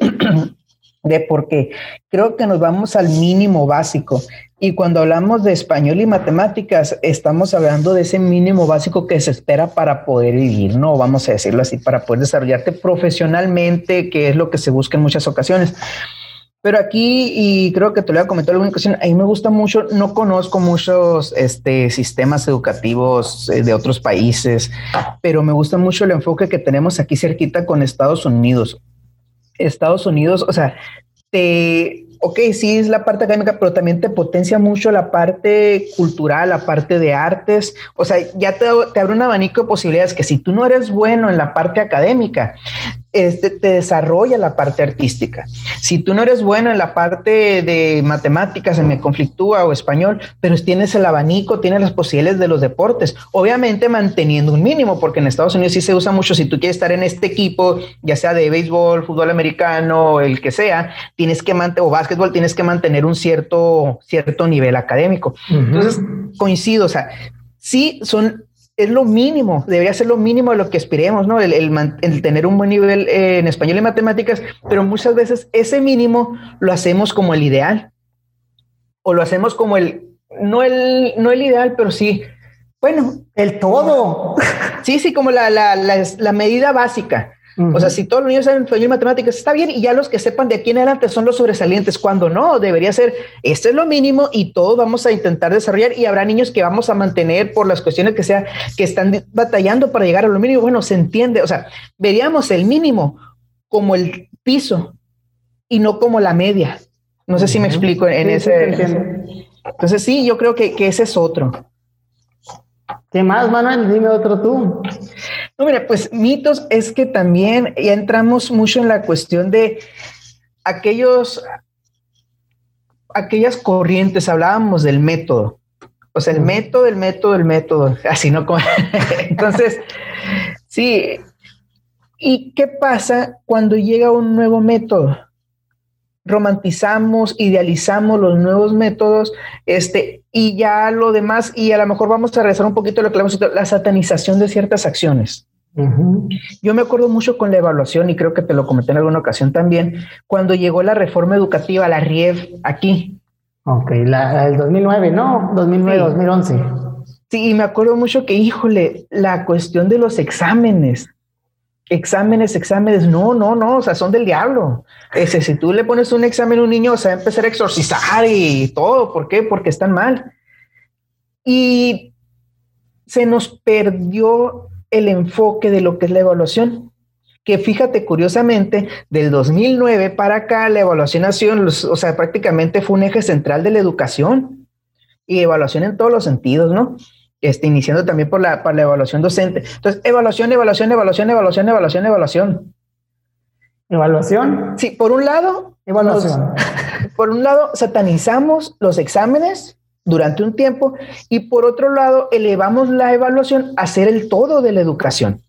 [clears throat] de por qué. Creo que nos vamos al mínimo básico. Y cuando hablamos de español y matemáticas, estamos hablando de ese mínimo básico que se espera para poder vivir, ¿no? Vamos a decirlo así, para poder desarrollarte profesionalmente, que es lo que se busca en muchas ocasiones. Pero aquí, y creo que te lo voy a comentar alguna ocasión, a mí me gusta mucho, no conozco muchos este, sistemas educativos eh, de otros países, pero me gusta mucho el enfoque que tenemos aquí cerquita con Estados Unidos. Estados Unidos, o sea, te ok, sí es la parte académica, pero también te potencia mucho la parte cultural, la parte de artes. O sea, ya te, te abre un abanico de posibilidades que si tú no eres bueno en la parte académica, este, te desarrolla la parte artística. Si tú no eres bueno en la parte de matemáticas, se me conflictúa o español, pero tienes el abanico, tienes las posibilidades de los deportes, obviamente manteniendo un mínimo, porque en Estados Unidos sí se usa mucho, si tú quieres estar en este equipo, ya sea de béisbol, fútbol americano, el que sea, tienes que mantener, o básquetbol, tienes que mantener un cierto, cierto nivel académico. Entonces, coincido, o sea, sí son es lo mínimo, debería ser lo mínimo de lo que aspiremos, ¿no? El, tener un buen nivel eh, en español y matemáticas, pero muchas veces ese mínimo lo hacemos como el ideal. O lo hacemos como el, no el, no el ideal, pero sí, bueno. El todo. Sí, sí, como la, la, la medida básica. O sea, si todos los niños saben español y matemáticas, está bien, y ya los que sepan de aquí en adelante son los sobresalientes, cuando no, debería ser, este es lo mínimo y todos vamos a intentar desarrollar y habrá niños que vamos a mantener por las cuestiones que sea, que están batallando para llegar a lo mínimo. Bueno, se entiende, o sea, veríamos el mínimo como el piso y no como la media. No sé si me explico en, ese. Entonces sí, yo creo que, que ese es otro. ¿Qué más, Manuel? Dime otro tú. No, mira, pues mitos es que también ya entramos mucho en la cuestión de aquellos, aquellas corrientes, hablábamos del método. O sea, el método, el método, el método, así no como. [laughs] Entonces, sí, ¿Y qué pasa cuando llega un nuevo método? Romantizamos, idealizamos los nuevos métodos, este, y ya lo demás, y a lo mejor vamos a regresar un poquito a lo que hemos la satanización de ciertas acciones. Yo me acuerdo mucho con la evaluación, y creo que te lo comenté en alguna ocasión también, cuando llegó la reforma educativa, la RIEV, aquí. Ok, la, el 2009, ¿no? 2009, 2011. Sí, y me acuerdo mucho que, híjole, la cuestión de los exámenes, exámenes, exámenes, no, no, no, o sea, son del diablo. Ese, si tú le pones un examen a un niño, o sea, va a empezar a exorcizar y todo. ¿Por qué? Porque están mal. Y se nos perdió el enfoque de lo que es la evaluación. Que fíjate, curiosamente, del 2009 para acá, la evaluación o sea, prácticamente fue un eje central de la educación y evaluación en todos los sentidos, ¿no? este, iniciando también por la, por la evaluación docente. Entonces, evaluación, evaluación, evaluación, evaluación, evaluación, evaluación. ¿Evaluación? Sí, por un lado, evaluación. [laughs] por un lado, satanizamos los exámenes durante un tiempo y por otro lado, elevamos la evaluación a ser el todo de la educación.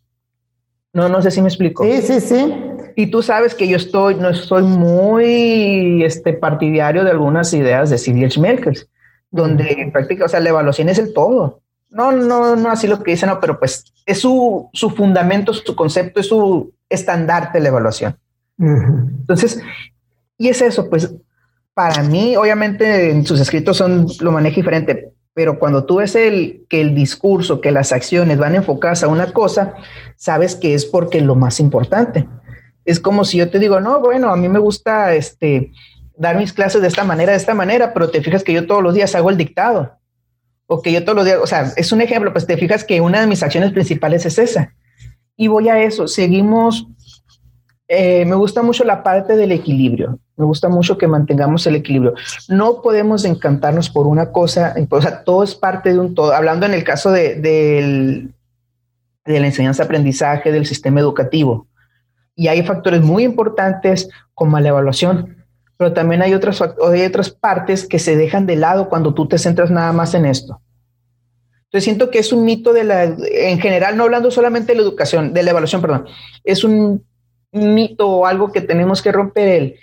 No, no sé si me explico. Sí, sí, sí. Y tú sabes que yo estoy, no estoy muy este, partidario de algunas ideas de C.D. Merkel, donde en práctica, o sea, la evaluación es el todo. No, no, no así lo que dice, no, pero pues es su, su fundamento, su concepto, es su estandarte la evaluación. Entonces, y es eso, pues para mí, obviamente en sus escritos son, lo maneja diferente, pero cuando tú ves el, que el discurso, que las acciones van enfocadas a una cosa, sabes que es porque es lo más importante. Es como si yo te digo, no, bueno, a mí me gusta este, dar mis clases de esta manera, de esta manera, pero te fijas que yo todos los días hago el dictado o que yo todos los días, o sea, es un ejemplo, pues te fijas que una de mis acciones principales es esa. Y voy a eso, seguimos, eh, me gusta mucho la parte del equilibrio, me gusta mucho que mantengamos el equilibrio. No podemos encantarnos por una cosa, o sea, todo es parte de un todo. Hablando en el caso de, de la enseñanza-aprendizaje del sistema educativo. Y hay factores muy importantes como la evaluación, pero también hay otras, hay otras partes que se dejan de lado cuando tú te centras nada más en esto. Entonces siento que es un mito de la, en general, no hablando solamente de la educación, de la evaluación, perdón, es un mito o algo que tenemos que romper el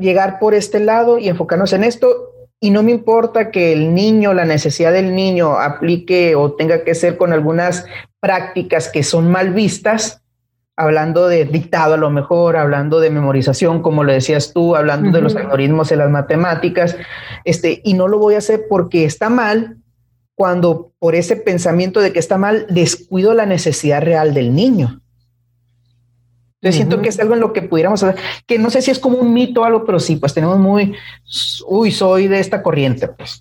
llegar por este lado y enfocarnos en esto. Y no me importa que el niño, la necesidad del niño aplique o tenga que ser con algunas prácticas que son mal vistas, hablando de dictado a lo mejor, hablando de memorización, como le decías tú, hablando de los algoritmos en las matemáticas, este, y no lo voy a hacer porque está mal, cuando por ese pensamiento de que está mal, descuido la necesidad real del niño. Entonces siento que es algo en lo que pudiéramos hacer, que no sé si es como un mito o algo, pero sí, pues tenemos muy, uy, soy de esta corriente, pues.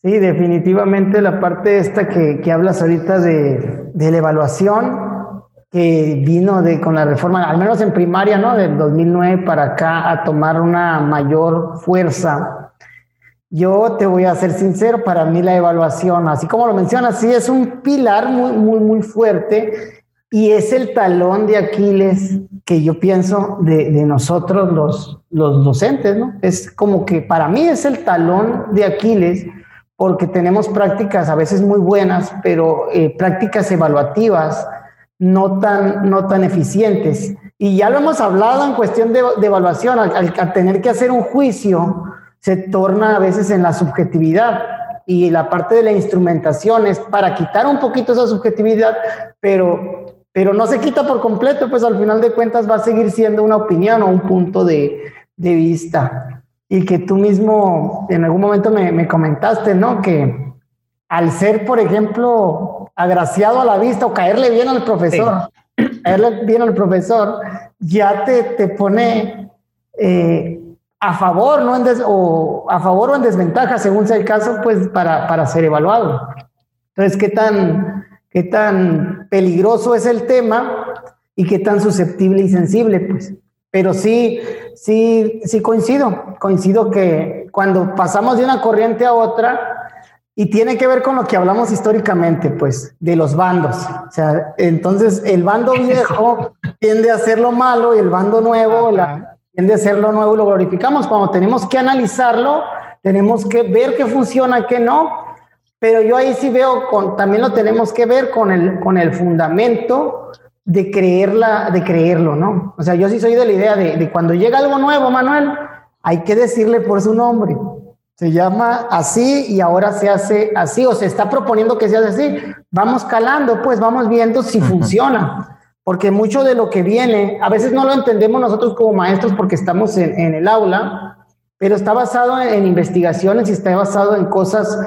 Sí, definitivamente la parte esta que, que hablas ahorita de, de la evaluación, que vino de, con la reforma, al menos en primaria, ¿no? Del 2009 para acá, a tomar una mayor fuerza. Yo te voy a ser sincero, para mí la evaluación, así como lo mencionas, sí es un pilar muy, muy, muy fuerte y es el talón de Aquiles que yo pienso de, nosotros los, los docentes, ¿no? Es como que para mí es el talón de Aquiles porque tenemos prácticas a veces muy buenas, pero eh, prácticas evaluativas no tan, no tan eficientes. Y ya lo hemos hablado en cuestión de, evaluación, al, tener que hacer un juicio, se torna a veces en la subjetividad y la parte de la instrumentación es para quitar un poquito esa subjetividad, pero, pero no se quita por completo, pues al final de cuentas va a seguir siendo una opinión o un punto de, de vista. Y que tú mismo en algún momento me, me comentaste, ¿no? Que al ser, por ejemplo, agraciado a la vista o caerle bien al profesor, [clears throat] caerle bien al profesor, ya te, te pone eh, a favor, ¿no? En o a favor o en desventaja, según sea el caso, pues para, para ser evaluado. Entonces, ¿qué tan, ¿qué tan peligroso es el tema y qué tan susceptible y sensible? Pues, pero sí, sí, sí coincido, coincido que cuando pasamos de una corriente a otra, y tiene que ver con lo que hablamos históricamente, pues, de los bandos. O sea, entonces el bando viejo tiende a hacer lo malo y el bando nuevo tiende a hacer lo nuevo y lo glorificamos. Cuando tenemos que analizarlo, tenemos que ver qué funciona, qué no. Pero yo ahí sí veo, con, también lo tenemos que ver con el, con el fundamento de creerla, de creerlo, ¿no? O sea, yo sí soy de la idea de, de cuando llega algo nuevo, Manuel, hay que decirle por su nombre. Se llama así y ahora se hace así o se está proponiendo que se hace así. Vamos calando, pues vamos viendo si funciona. Porque mucho de lo que viene, a veces no lo entendemos nosotros como maestros porque estamos en, en el aula, pero está basado en, en investigaciones y está basado en cosas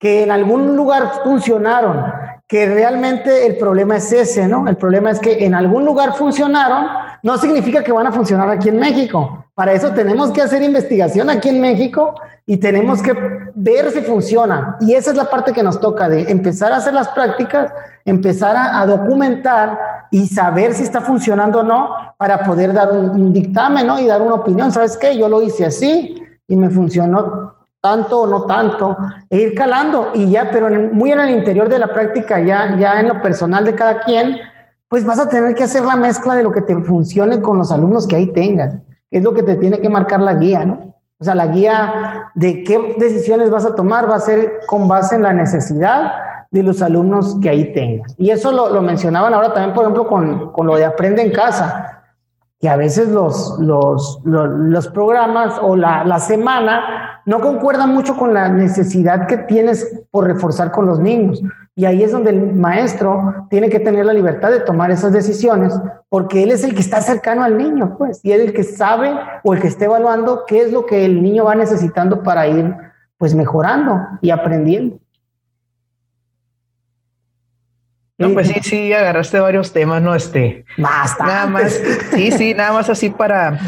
que en algún lugar funcionaron, que realmente el problema es ese, ¿no? El problema es que en algún lugar funcionaron, no significa que van a funcionar aquí en México. Para eso tenemos que hacer investigación aquí en México y tenemos que ver si funciona. Y esa es la parte que nos toca de empezar a hacer las prácticas, empezar a, documentar y saber si está funcionando o no para poder dar un, un dictamen ¿no? y dar una opinión. ¿Sabes qué? Yo lo hice así y me funcionó tanto o no tanto, e ir calando y ya, pero muy en el interior de la práctica, ya, ya en lo personal de cada quien, pues vas a tener que hacer la mezcla de lo que te funcione con los alumnos que ahí tengas. Es lo que te tiene que marcar la guía, ¿no? O sea, la guía de qué decisiones vas a tomar va a ser con base en la necesidad de los alumnos que ahí tengas. Y eso lo, lo mencionaban ahora también, por ejemplo, con, con lo de Aprende en Casa, que a veces los, los, los, programas o la, la semana no concuerdan mucho con la necesidad que tienes por reforzar con los niños. Y ahí es donde el maestro tiene que tener la libertad de tomar esas decisiones, porque él es el que está cercano al niño, pues, y es el que sabe o el que esté evaluando qué es lo que el niño va necesitando para ir, pues, mejorando y aprendiendo. No, pues sí, sí, agarraste varios temas, ¿no? Este. Basta. Nada más, sí, sí, nada más así para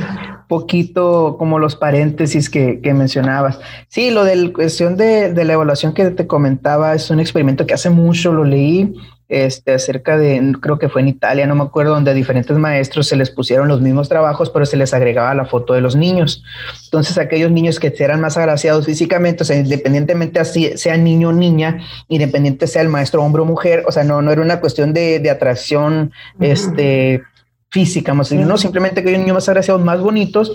poquito como los paréntesis que, que mencionabas. Sí, lo de la cuestión de, de, la evaluación que te comentaba es un experimento que hace mucho lo leí este, acerca de, creo que fue en Italia, no me acuerdo, donde a diferentes maestros se les pusieron los mismos trabajos, pero se les agregaba la foto de los niños. Entonces, aquellos niños que eran más agraciados físicamente, o sea, independientemente así sea niño o niña, independiente sea el maestro hombre o mujer, o sea, no, no era una cuestión de, de atracción, uh -huh. este física, más, no simplemente aquellos niños más agraciados, más bonitos,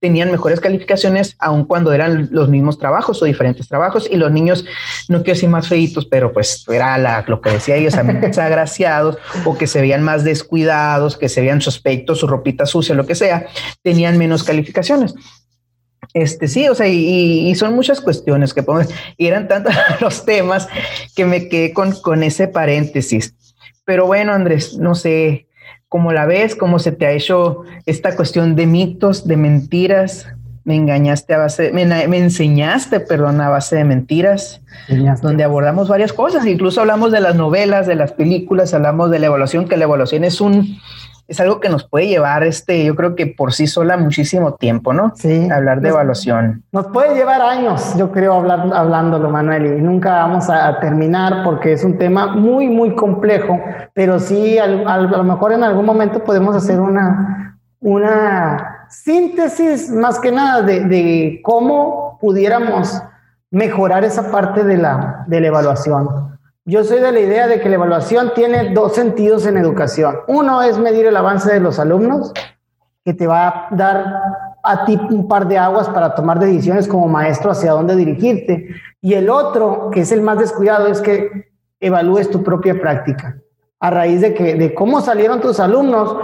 tenían mejores calificaciones aun cuando eran los mismos trabajos o diferentes trabajos y los niños, no quiero decir más feitos, pero pues era la, lo que decía ellos, [laughs] más agraciados o que se veían más descuidados, que se veían suspectos, su ropita sucia, lo que sea, tenían menos calificaciones. Este sí, o sea, y, y, son muchas cuestiones que podemos, y eran tantos [laughs] los temas que me quedé con, con ese paréntesis. Pero bueno, Andrés, no sé, ¿Cómo la ves? ¿Cómo se te ha hecho esta cuestión de mitos, de mentiras? Me engañaste a base, me, me enseñaste, perdón, a base de mentiras, Enseñaste. donde abordamos varias cosas, incluso hablamos de las novelas, de las películas, hablamos de la evaluación, que la evaluación es un, es algo que nos puede llevar, este, yo creo que por sí sola muchísimo tiempo, ¿no? Sí. Hablar de nos, evaluación. Nos puede llevar años, yo creo, hablar, hablándolo, Manuel, y nunca vamos a, a, terminar porque es un tema muy, muy complejo, pero sí, al, al, a lo mejor en algún momento podemos hacer una, una síntesis más que nada de, de cómo pudiéramos mejorar esa parte de la, de la evaluación. Yo soy de la idea de que la evaluación tiene dos sentidos en educación. Uno es medir el avance de los alumnos, que te va a dar a ti un par de aguas para tomar decisiones como maestro hacia dónde dirigirte. Y el otro, que es el más descuidado, es que evalúes tu propia práctica. A raíz de, que, de cómo salieron tus alumnos,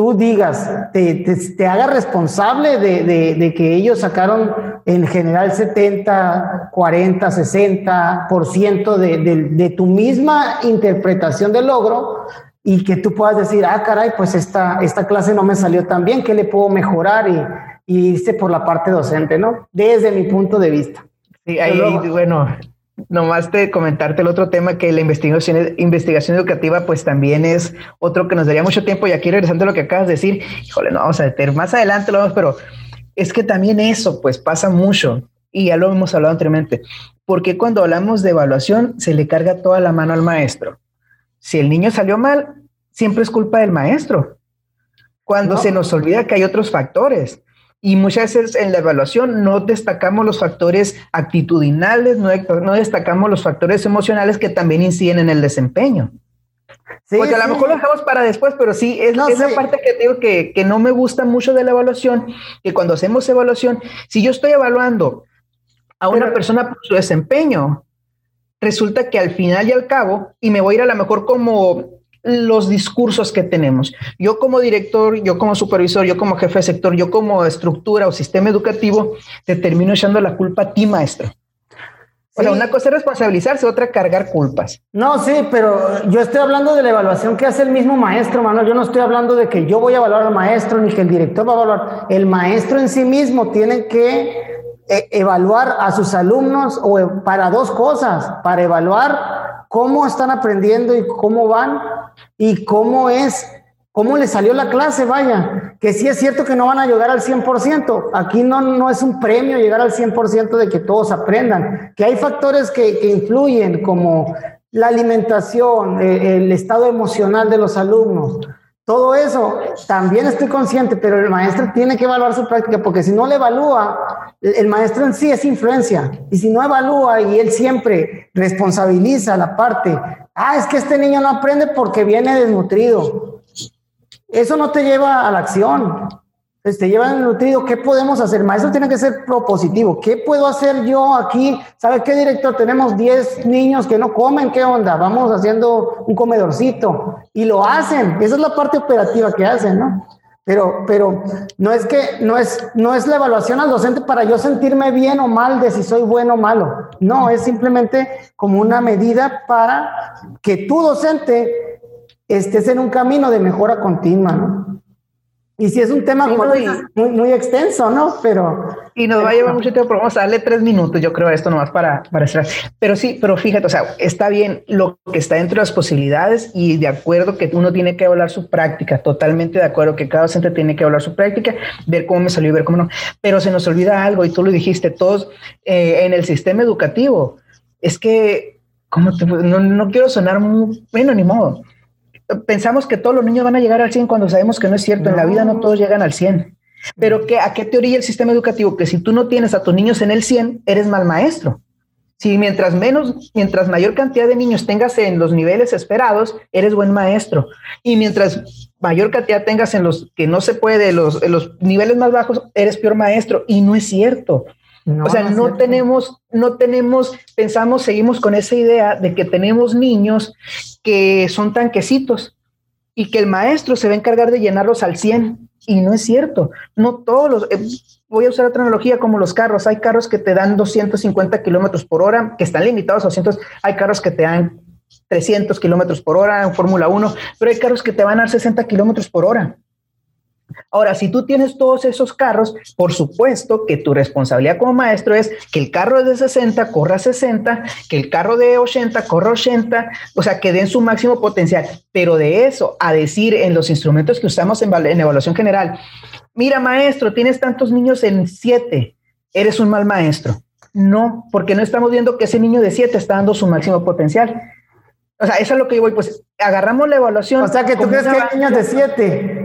tú digas, te, te, te hagas responsable de, de, de, que ellos sacaron en general 70, 40, 60% de, de, de tu misma interpretación del logro y que tú puedas decir, ah, caray, pues esta, esta clase no me salió tan bien, ¿qué le puedo mejorar? Y, y irse por la parte docente, ¿no? Desde mi punto de vista. Sí, ahí, bueno, nomás de comentarte el otro tema que la investigación, investigación educativa pues también es otro que nos daría mucho tiempo y aquí regresando a lo que acabas de decir, híjole, no vamos a detener más adelante lo vamos, pero es que también eso pues pasa mucho y ya lo hemos hablado anteriormente, porque cuando hablamos de evaluación se le carga toda la mano al maestro. Si el niño salió mal, siempre es culpa del maestro. Cuando no. se nos olvida que hay otros factores. Y muchas veces en la evaluación no destacamos los factores actitudinales, no, no destacamos los factores emocionales que también inciden en el desempeño. Sí, Porque a lo sí. mejor lo dejamos para después, pero sí, es, no, es sí. parte que digo que, que no me gusta mucho de la evaluación, que cuando hacemos evaluación, si yo estoy evaluando a una pero, persona por su desempeño, resulta que al final y al cabo, y me voy a ir a lo mejor como los discursos que tenemos. Yo como director, yo como supervisor, yo como jefe de sector, yo como estructura o sistema educativo, te termino echando la culpa a ti, maestro. O sea, una cosa es responsabilizarse, otra cargar culpas. No, sí, pero yo estoy hablando de la evaluación que hace el mismo maestro, Manuel. Yo no estoy hablando de que yo voy a evaluar al maestro ni que el director va a evaluar. El maestro en sí mismo tiene que eh, evaluar a sus alumnos o e, para dos cosas, para evaluar cómo están aprendiendo y cómo van y cómo es ¿Cómo le salió la clase? Vaya, que sí es cierto que no van a llegar al 100%. Aquí no, no es un premio llegar al 100% de que todos aprendan. Que hay factores que, influyen como la alimentación, eh, el estado emocional de los alumnos. Todo eso también estoy consciente, pero el maestro tiene que evaluar su práctica porque si no le evalúa, el maestro en sí es influencia. Y si no evalúa y él siempre responsabiliza la parte, ah, es que este niño no aprende porque viene desnutrido eso no te lleva a la acción. Pues, te lleva al nutrido. ¿Qué podemos hacer? Maestro tiene que ser propositivo. ¿Qué puedo hacer yo aquí? ¿Sabe qué, director? Tenemos 10 niños que no comen. ¿Qué onda? Vamos haciendo un comedorcito. Y lo hacen. Esa es la parte operativa que hacen, ¿no? Pero, pero no es que no es, no es la evaluación al docente para yo sentirme bien o mal de si soy bueno o malo. No, es simplemente como una medida para que tu docente estés en un camino de mejora continua, ¿no? Y si es un tema muy, muy, extenso, ¿no? Pero... Y nos va a llevar mucho tiempo, pero vamos a darle tres minutos, yo creo, a esto nomás para, para estar. Pero sí, pero fíjate, o sea, está bien lo que está dentro de las posibilidades y de acuerdo que uno tiene que evaluar su práctica, totalmente de acuerdo que cada docente tiene que evaluar su práctica, ver cómo me salió y ver cómo no. Pero se nos olvida algo y tú lo dijiste, todos eh, en el sistema educativo, es que, ¿cómo te, no, no quiero sonar muy, bueno, ni modo pensamos que todos los niños van a llegar al 100 cuando sabemos que no es cierto. En la vida no todos llegan al 100. Pero ¿qué, ¿a qué teoría el sistema educativo? Que si tú no tienes a tus niños en el 100, eres mal maestro. Si mientras menos, mientras mayor cantidad de niños tengas en los niveles esperados, eres buen maestro. Y mientras mayor cantidad tengas en los que no se puede, los, en los niveles más bajos, eres peor maestro. Y no es cierto. O sea, no, tenemos, no tenemos, pensamos, seguimos con esa idea de que tenemos niños que son tanquecitos y que el maestro se va a encargar de llenarlos al 100. Y no es cierto. No todos los. Eh, voy a usar otra analogía como los carros. Hay carros que te dan 250 kilómetros por hora, que están limitados a 200. Hay carros que te dan 300 kilómetros por hora en Fórmula 1, pero hay carros que te van a dar 60 kilómetros por hora. Ahora, si tú tienes todos esos carros, por supuesto que tu responsabilidad como maestro es que el carro de 60 corra 60, que el carro de 80 corra 80, o sea, que den su máximo potencial. Pero de eso a decir en los instrumentos que usamos en, en evaluación general, mira maestro, tienes tantos niños en 7, eres un mal maestro. No, porque no estamos viendo que ese niño de 7 está dando su máximo potencial. O sea, eso es lo que yo voy, pues agarramos la evaluación. O sea, que tú crees que hay niños de 7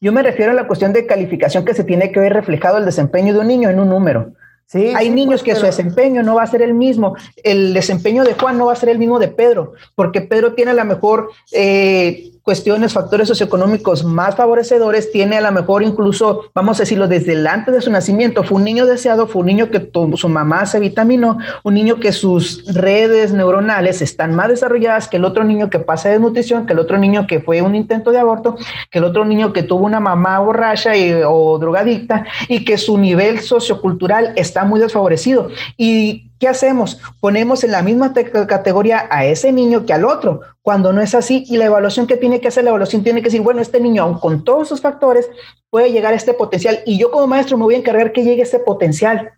yo me refiero a la cuestión de calificación que se tiene que ver reflejado el desempeño de un niño en un número. Sí, Hay niños pues, que su desempeño no va a ser el mismo. El desempeño de Juan no va a ser el mismo de Pedro, porque Pedro tiene la mejor eh, cuestiones, factores socioeconómicos más favorecedores, tiene a lo mejor incluso, vamos a decirlo, desde el antes de su nacimiento, fue un niño deseado, fue un niño que su mamá se vitaminó, un niño que sus redes neuronales están más desarrolladas que el otro niño que pasa de nutrición, que el otro niño que fue un intento de aborto, que el otro niño que tuvo una mamá borracha o drogadicta y que su nivel sociocultural está muy desfavorecido. Y ¿Qué hacemos? Ponemos en la misma categoría a ese niño que al otro, cuando no es así. Y la evaluación que tiene que hacer, la evaluación tiene que decir, bueno, este niño, aun con todos sus factores, puede llegar a este potencial. Y yo como maestro me voy a encargar que llegue ese potencial.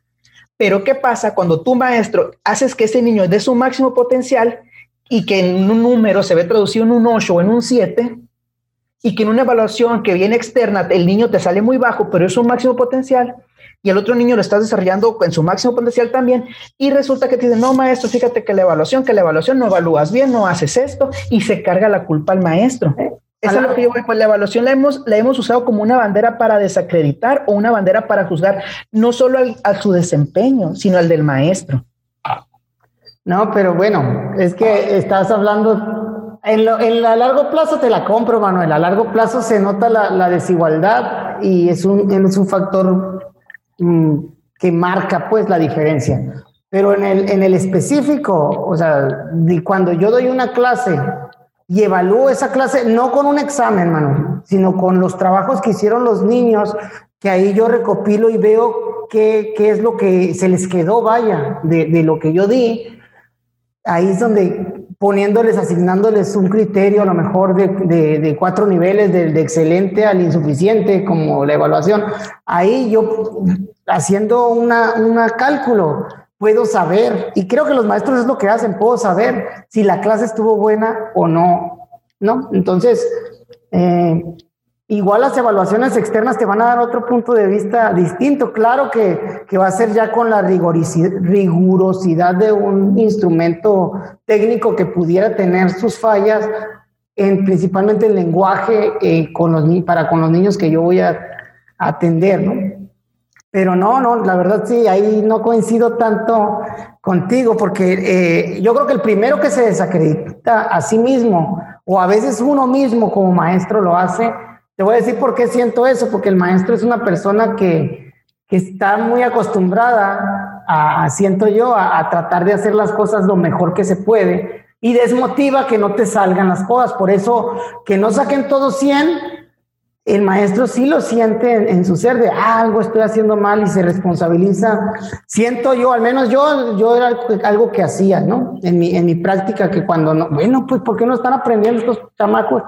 Pero ¿qué pasa cuando tú, maestro, haces que ese niño dé su máximo potencial y que en un número se ve traducido en un 8 o en un 7? Y que en una evaluación que viene externa el niño te sale muy bajo, pero es un máximo potencial y el otro niño lo estás desarrollando en su máximo potencial también, y resulta que te dicen, no, maestro, fíjate que la evaluación, que la evaluación no evalúas bien, no haces esto, y se carga la culpa al maestro. Eso es lo que yo voy, pues la evaluación la hemos, la hemos usado como una bandera para desacreditar o una bandera para juzgar no solo a su desempeño, sino al del maestro. No, pero bueno, es que estás hablando, en, lo, en a largo plazo te la compro, Manuel, a largo plazo se nota la, la desigualdad y es un, es un factor Mm, que marca pues la diferencia. Pero en el, en el específico, o sea, cuando yo doy una clase y evalúo esa clase no con un examen, Manuel, sino con los trabajos que hicieron los niños, que ahí yo recopilo y veo qué, qué es lo que se les quedó, vaya, de, de lo que yo di. Ahí es donde poniéndoles, asignándoles un criterio a lo mejor de, de, de cuatro niveles, de, de, excelente al insuficiente, como la evaluación. Ahí yo, haciendo una, una cálculo, puedo saber, y creo que los maestros es lo que hacen, puedo saber si la clase estuvo buena o no, ¿no? Entonces, eh, igual las evaluaciones externas te van a dar otro punto de vista distinto. Claro que, que va a ser ya con la rigurosidad de un instrumento técnico que pudiera tener sus fallas, en, principalmente el lenguaje eh, con los, para con los niños que yo voy a atender, ¿no? Pero no, no, la verdad sí, ahí no coincido tanto contigo, porque eh, yo creo que el primero que se desacredita a sí mismo, o a veces uno mismo como maestro lo hace, te voy a decir por qué siento eso, porque el maestro es una persona que, que está muy acostumbrada, a, siento yo, a, a tratar de hacer las cosas lo mejor que se puede y desmotiva que no te salgan las cosas. Por eso, que no saquen todos 100 el maestro sí lo siente en, su ser de ah, algo estoy haciendo mal y se responsabiliza. Siento yo, al menos yo, yo era algo que hacía, ¿no? En mi, en mi práctica, que cuando no, bueno, pues ¿por qué no están aprendiendo estos chamacos?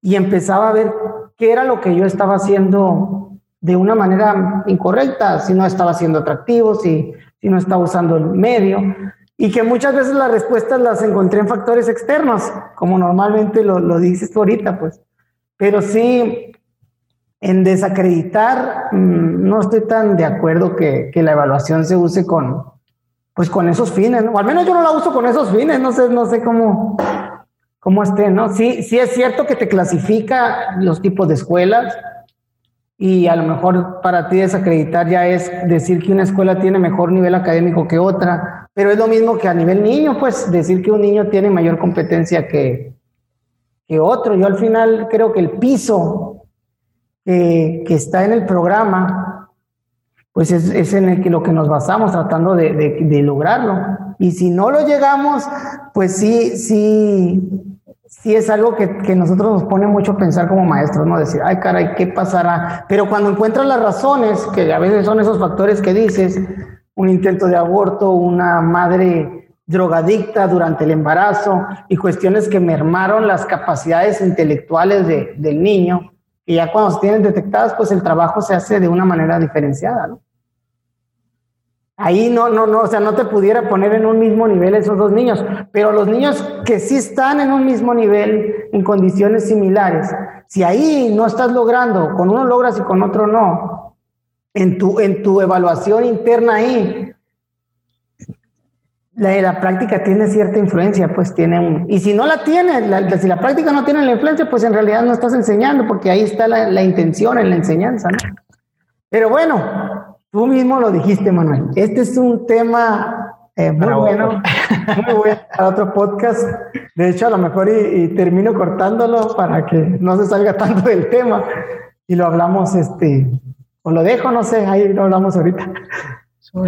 Y empezaba a ver qué era lo que yo estaba haciendo de una manera incorrecta, si no estaba siendo atractivo, si, si no estaba usando el medio. Y que muchas veces las respuestas las encontré en factores externos, como normalmente lo, lo dices tú ahorita, pues. Pero sí, en desacreditar, mm, no estoy tan de acuerdo que, que, la evaluación se use con, pues con esos fines, ¿no? O al menos yo no la uso con esos fines, no sé, no sé cómo, cómo esté, ¿no? Sí, sí es cierto que te clasifica los tipos de escuelas y a lo mejor para ti desacreditar ya es decir que una escuela tiene mejor nivel académico que otra, pero es lo mismo que a nivel niño, pues decir que un niño tiene mayor competencia que, que otro. Yo al final creo que el piso que, que está en el programa, pues es, en el que lo que nos basamos tratando de, lograrlo. Y si no lo llegamos, pues sí, sí, sí es algo que, que, nosotros nos pone mucho a pensar como maestros, ¿no? Decir, ay, caray, ¿qué pasará? Pero cuando encuentras las razones, que a veces son esos factores que dices, un intento de aborto, una madre drogadicta durante el embarazo y cuestiones que mermaron las capacidades intelectuales de, del niño, y ya cuando se tienen detectadas, pues el trabajo se hace de una manera diferenciada, ¿no? Ahí no, no, no, o sea, no te pudiera poner en un mismo nivel esos dos niños, pero los niños que sí están en un mismo nivel, en condiciones similares, si ahí no estás logrando, con uno logras y con otro no, en tu, en tu evaluación interna ahí, la, la, práctica tiene cierta influencia, pues tiene un... Y si no la tiene, la, si la práctica no tiene la influencia, pues en realidad no estás enseñando, porque ahí está la, la intención en la enseñanza, ¿no? Pero bueno, tú mismo lo dijiste, Manuel. Este es un tema eh, muy para bueno, [laughs] muy bueno para otro podcast. De hecho, a lo mejor y, y, termino cortándolo para que no se salga tanto del tema y lo hablamos, este, o lo dejo, no sé, ahí lo hablamos ahorita.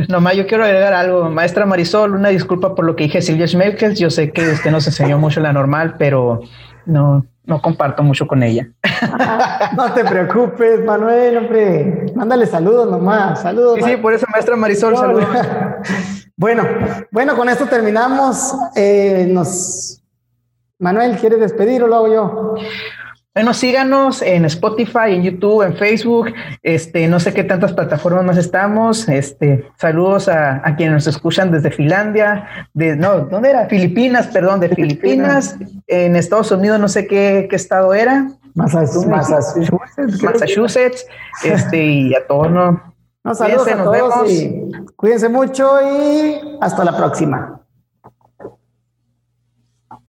Nomás yo quiero agregar algo. Maestra Marisol, una disculpa por lo que dije Silvia Schmelkes. Yo sé que usted nos enseñó mucho la normal, pero no, no comparto mucho con ella. [laughs] no te preocupes, Manuel, hombre. Mándale saludos nomás. Saludos. Sí, sí, por eso, maestra Marisol, saludos. [laughs] bueno, bueno, con esto terminamos. Eh, nos... Manuel, ¿quieres despedir o lo hago yo? Bueno, síganos en Spotify, en YouTube, en Facebook, este, no sé qué tantas plataformas más estamos. Este, saludos a, a quienes nos escuchan desde Finlandia, de, no, ¿dónde era? Filipinas, perdón, de Filipinas, en Estados Unidos, no sé qué, qué estado era. Massachusetts, Massachusetts, Massachusetts este, y a todos, ¿no? No, saludos Cuídense, a todos nos vemos. Y cuídense mucho y hasta la próxima.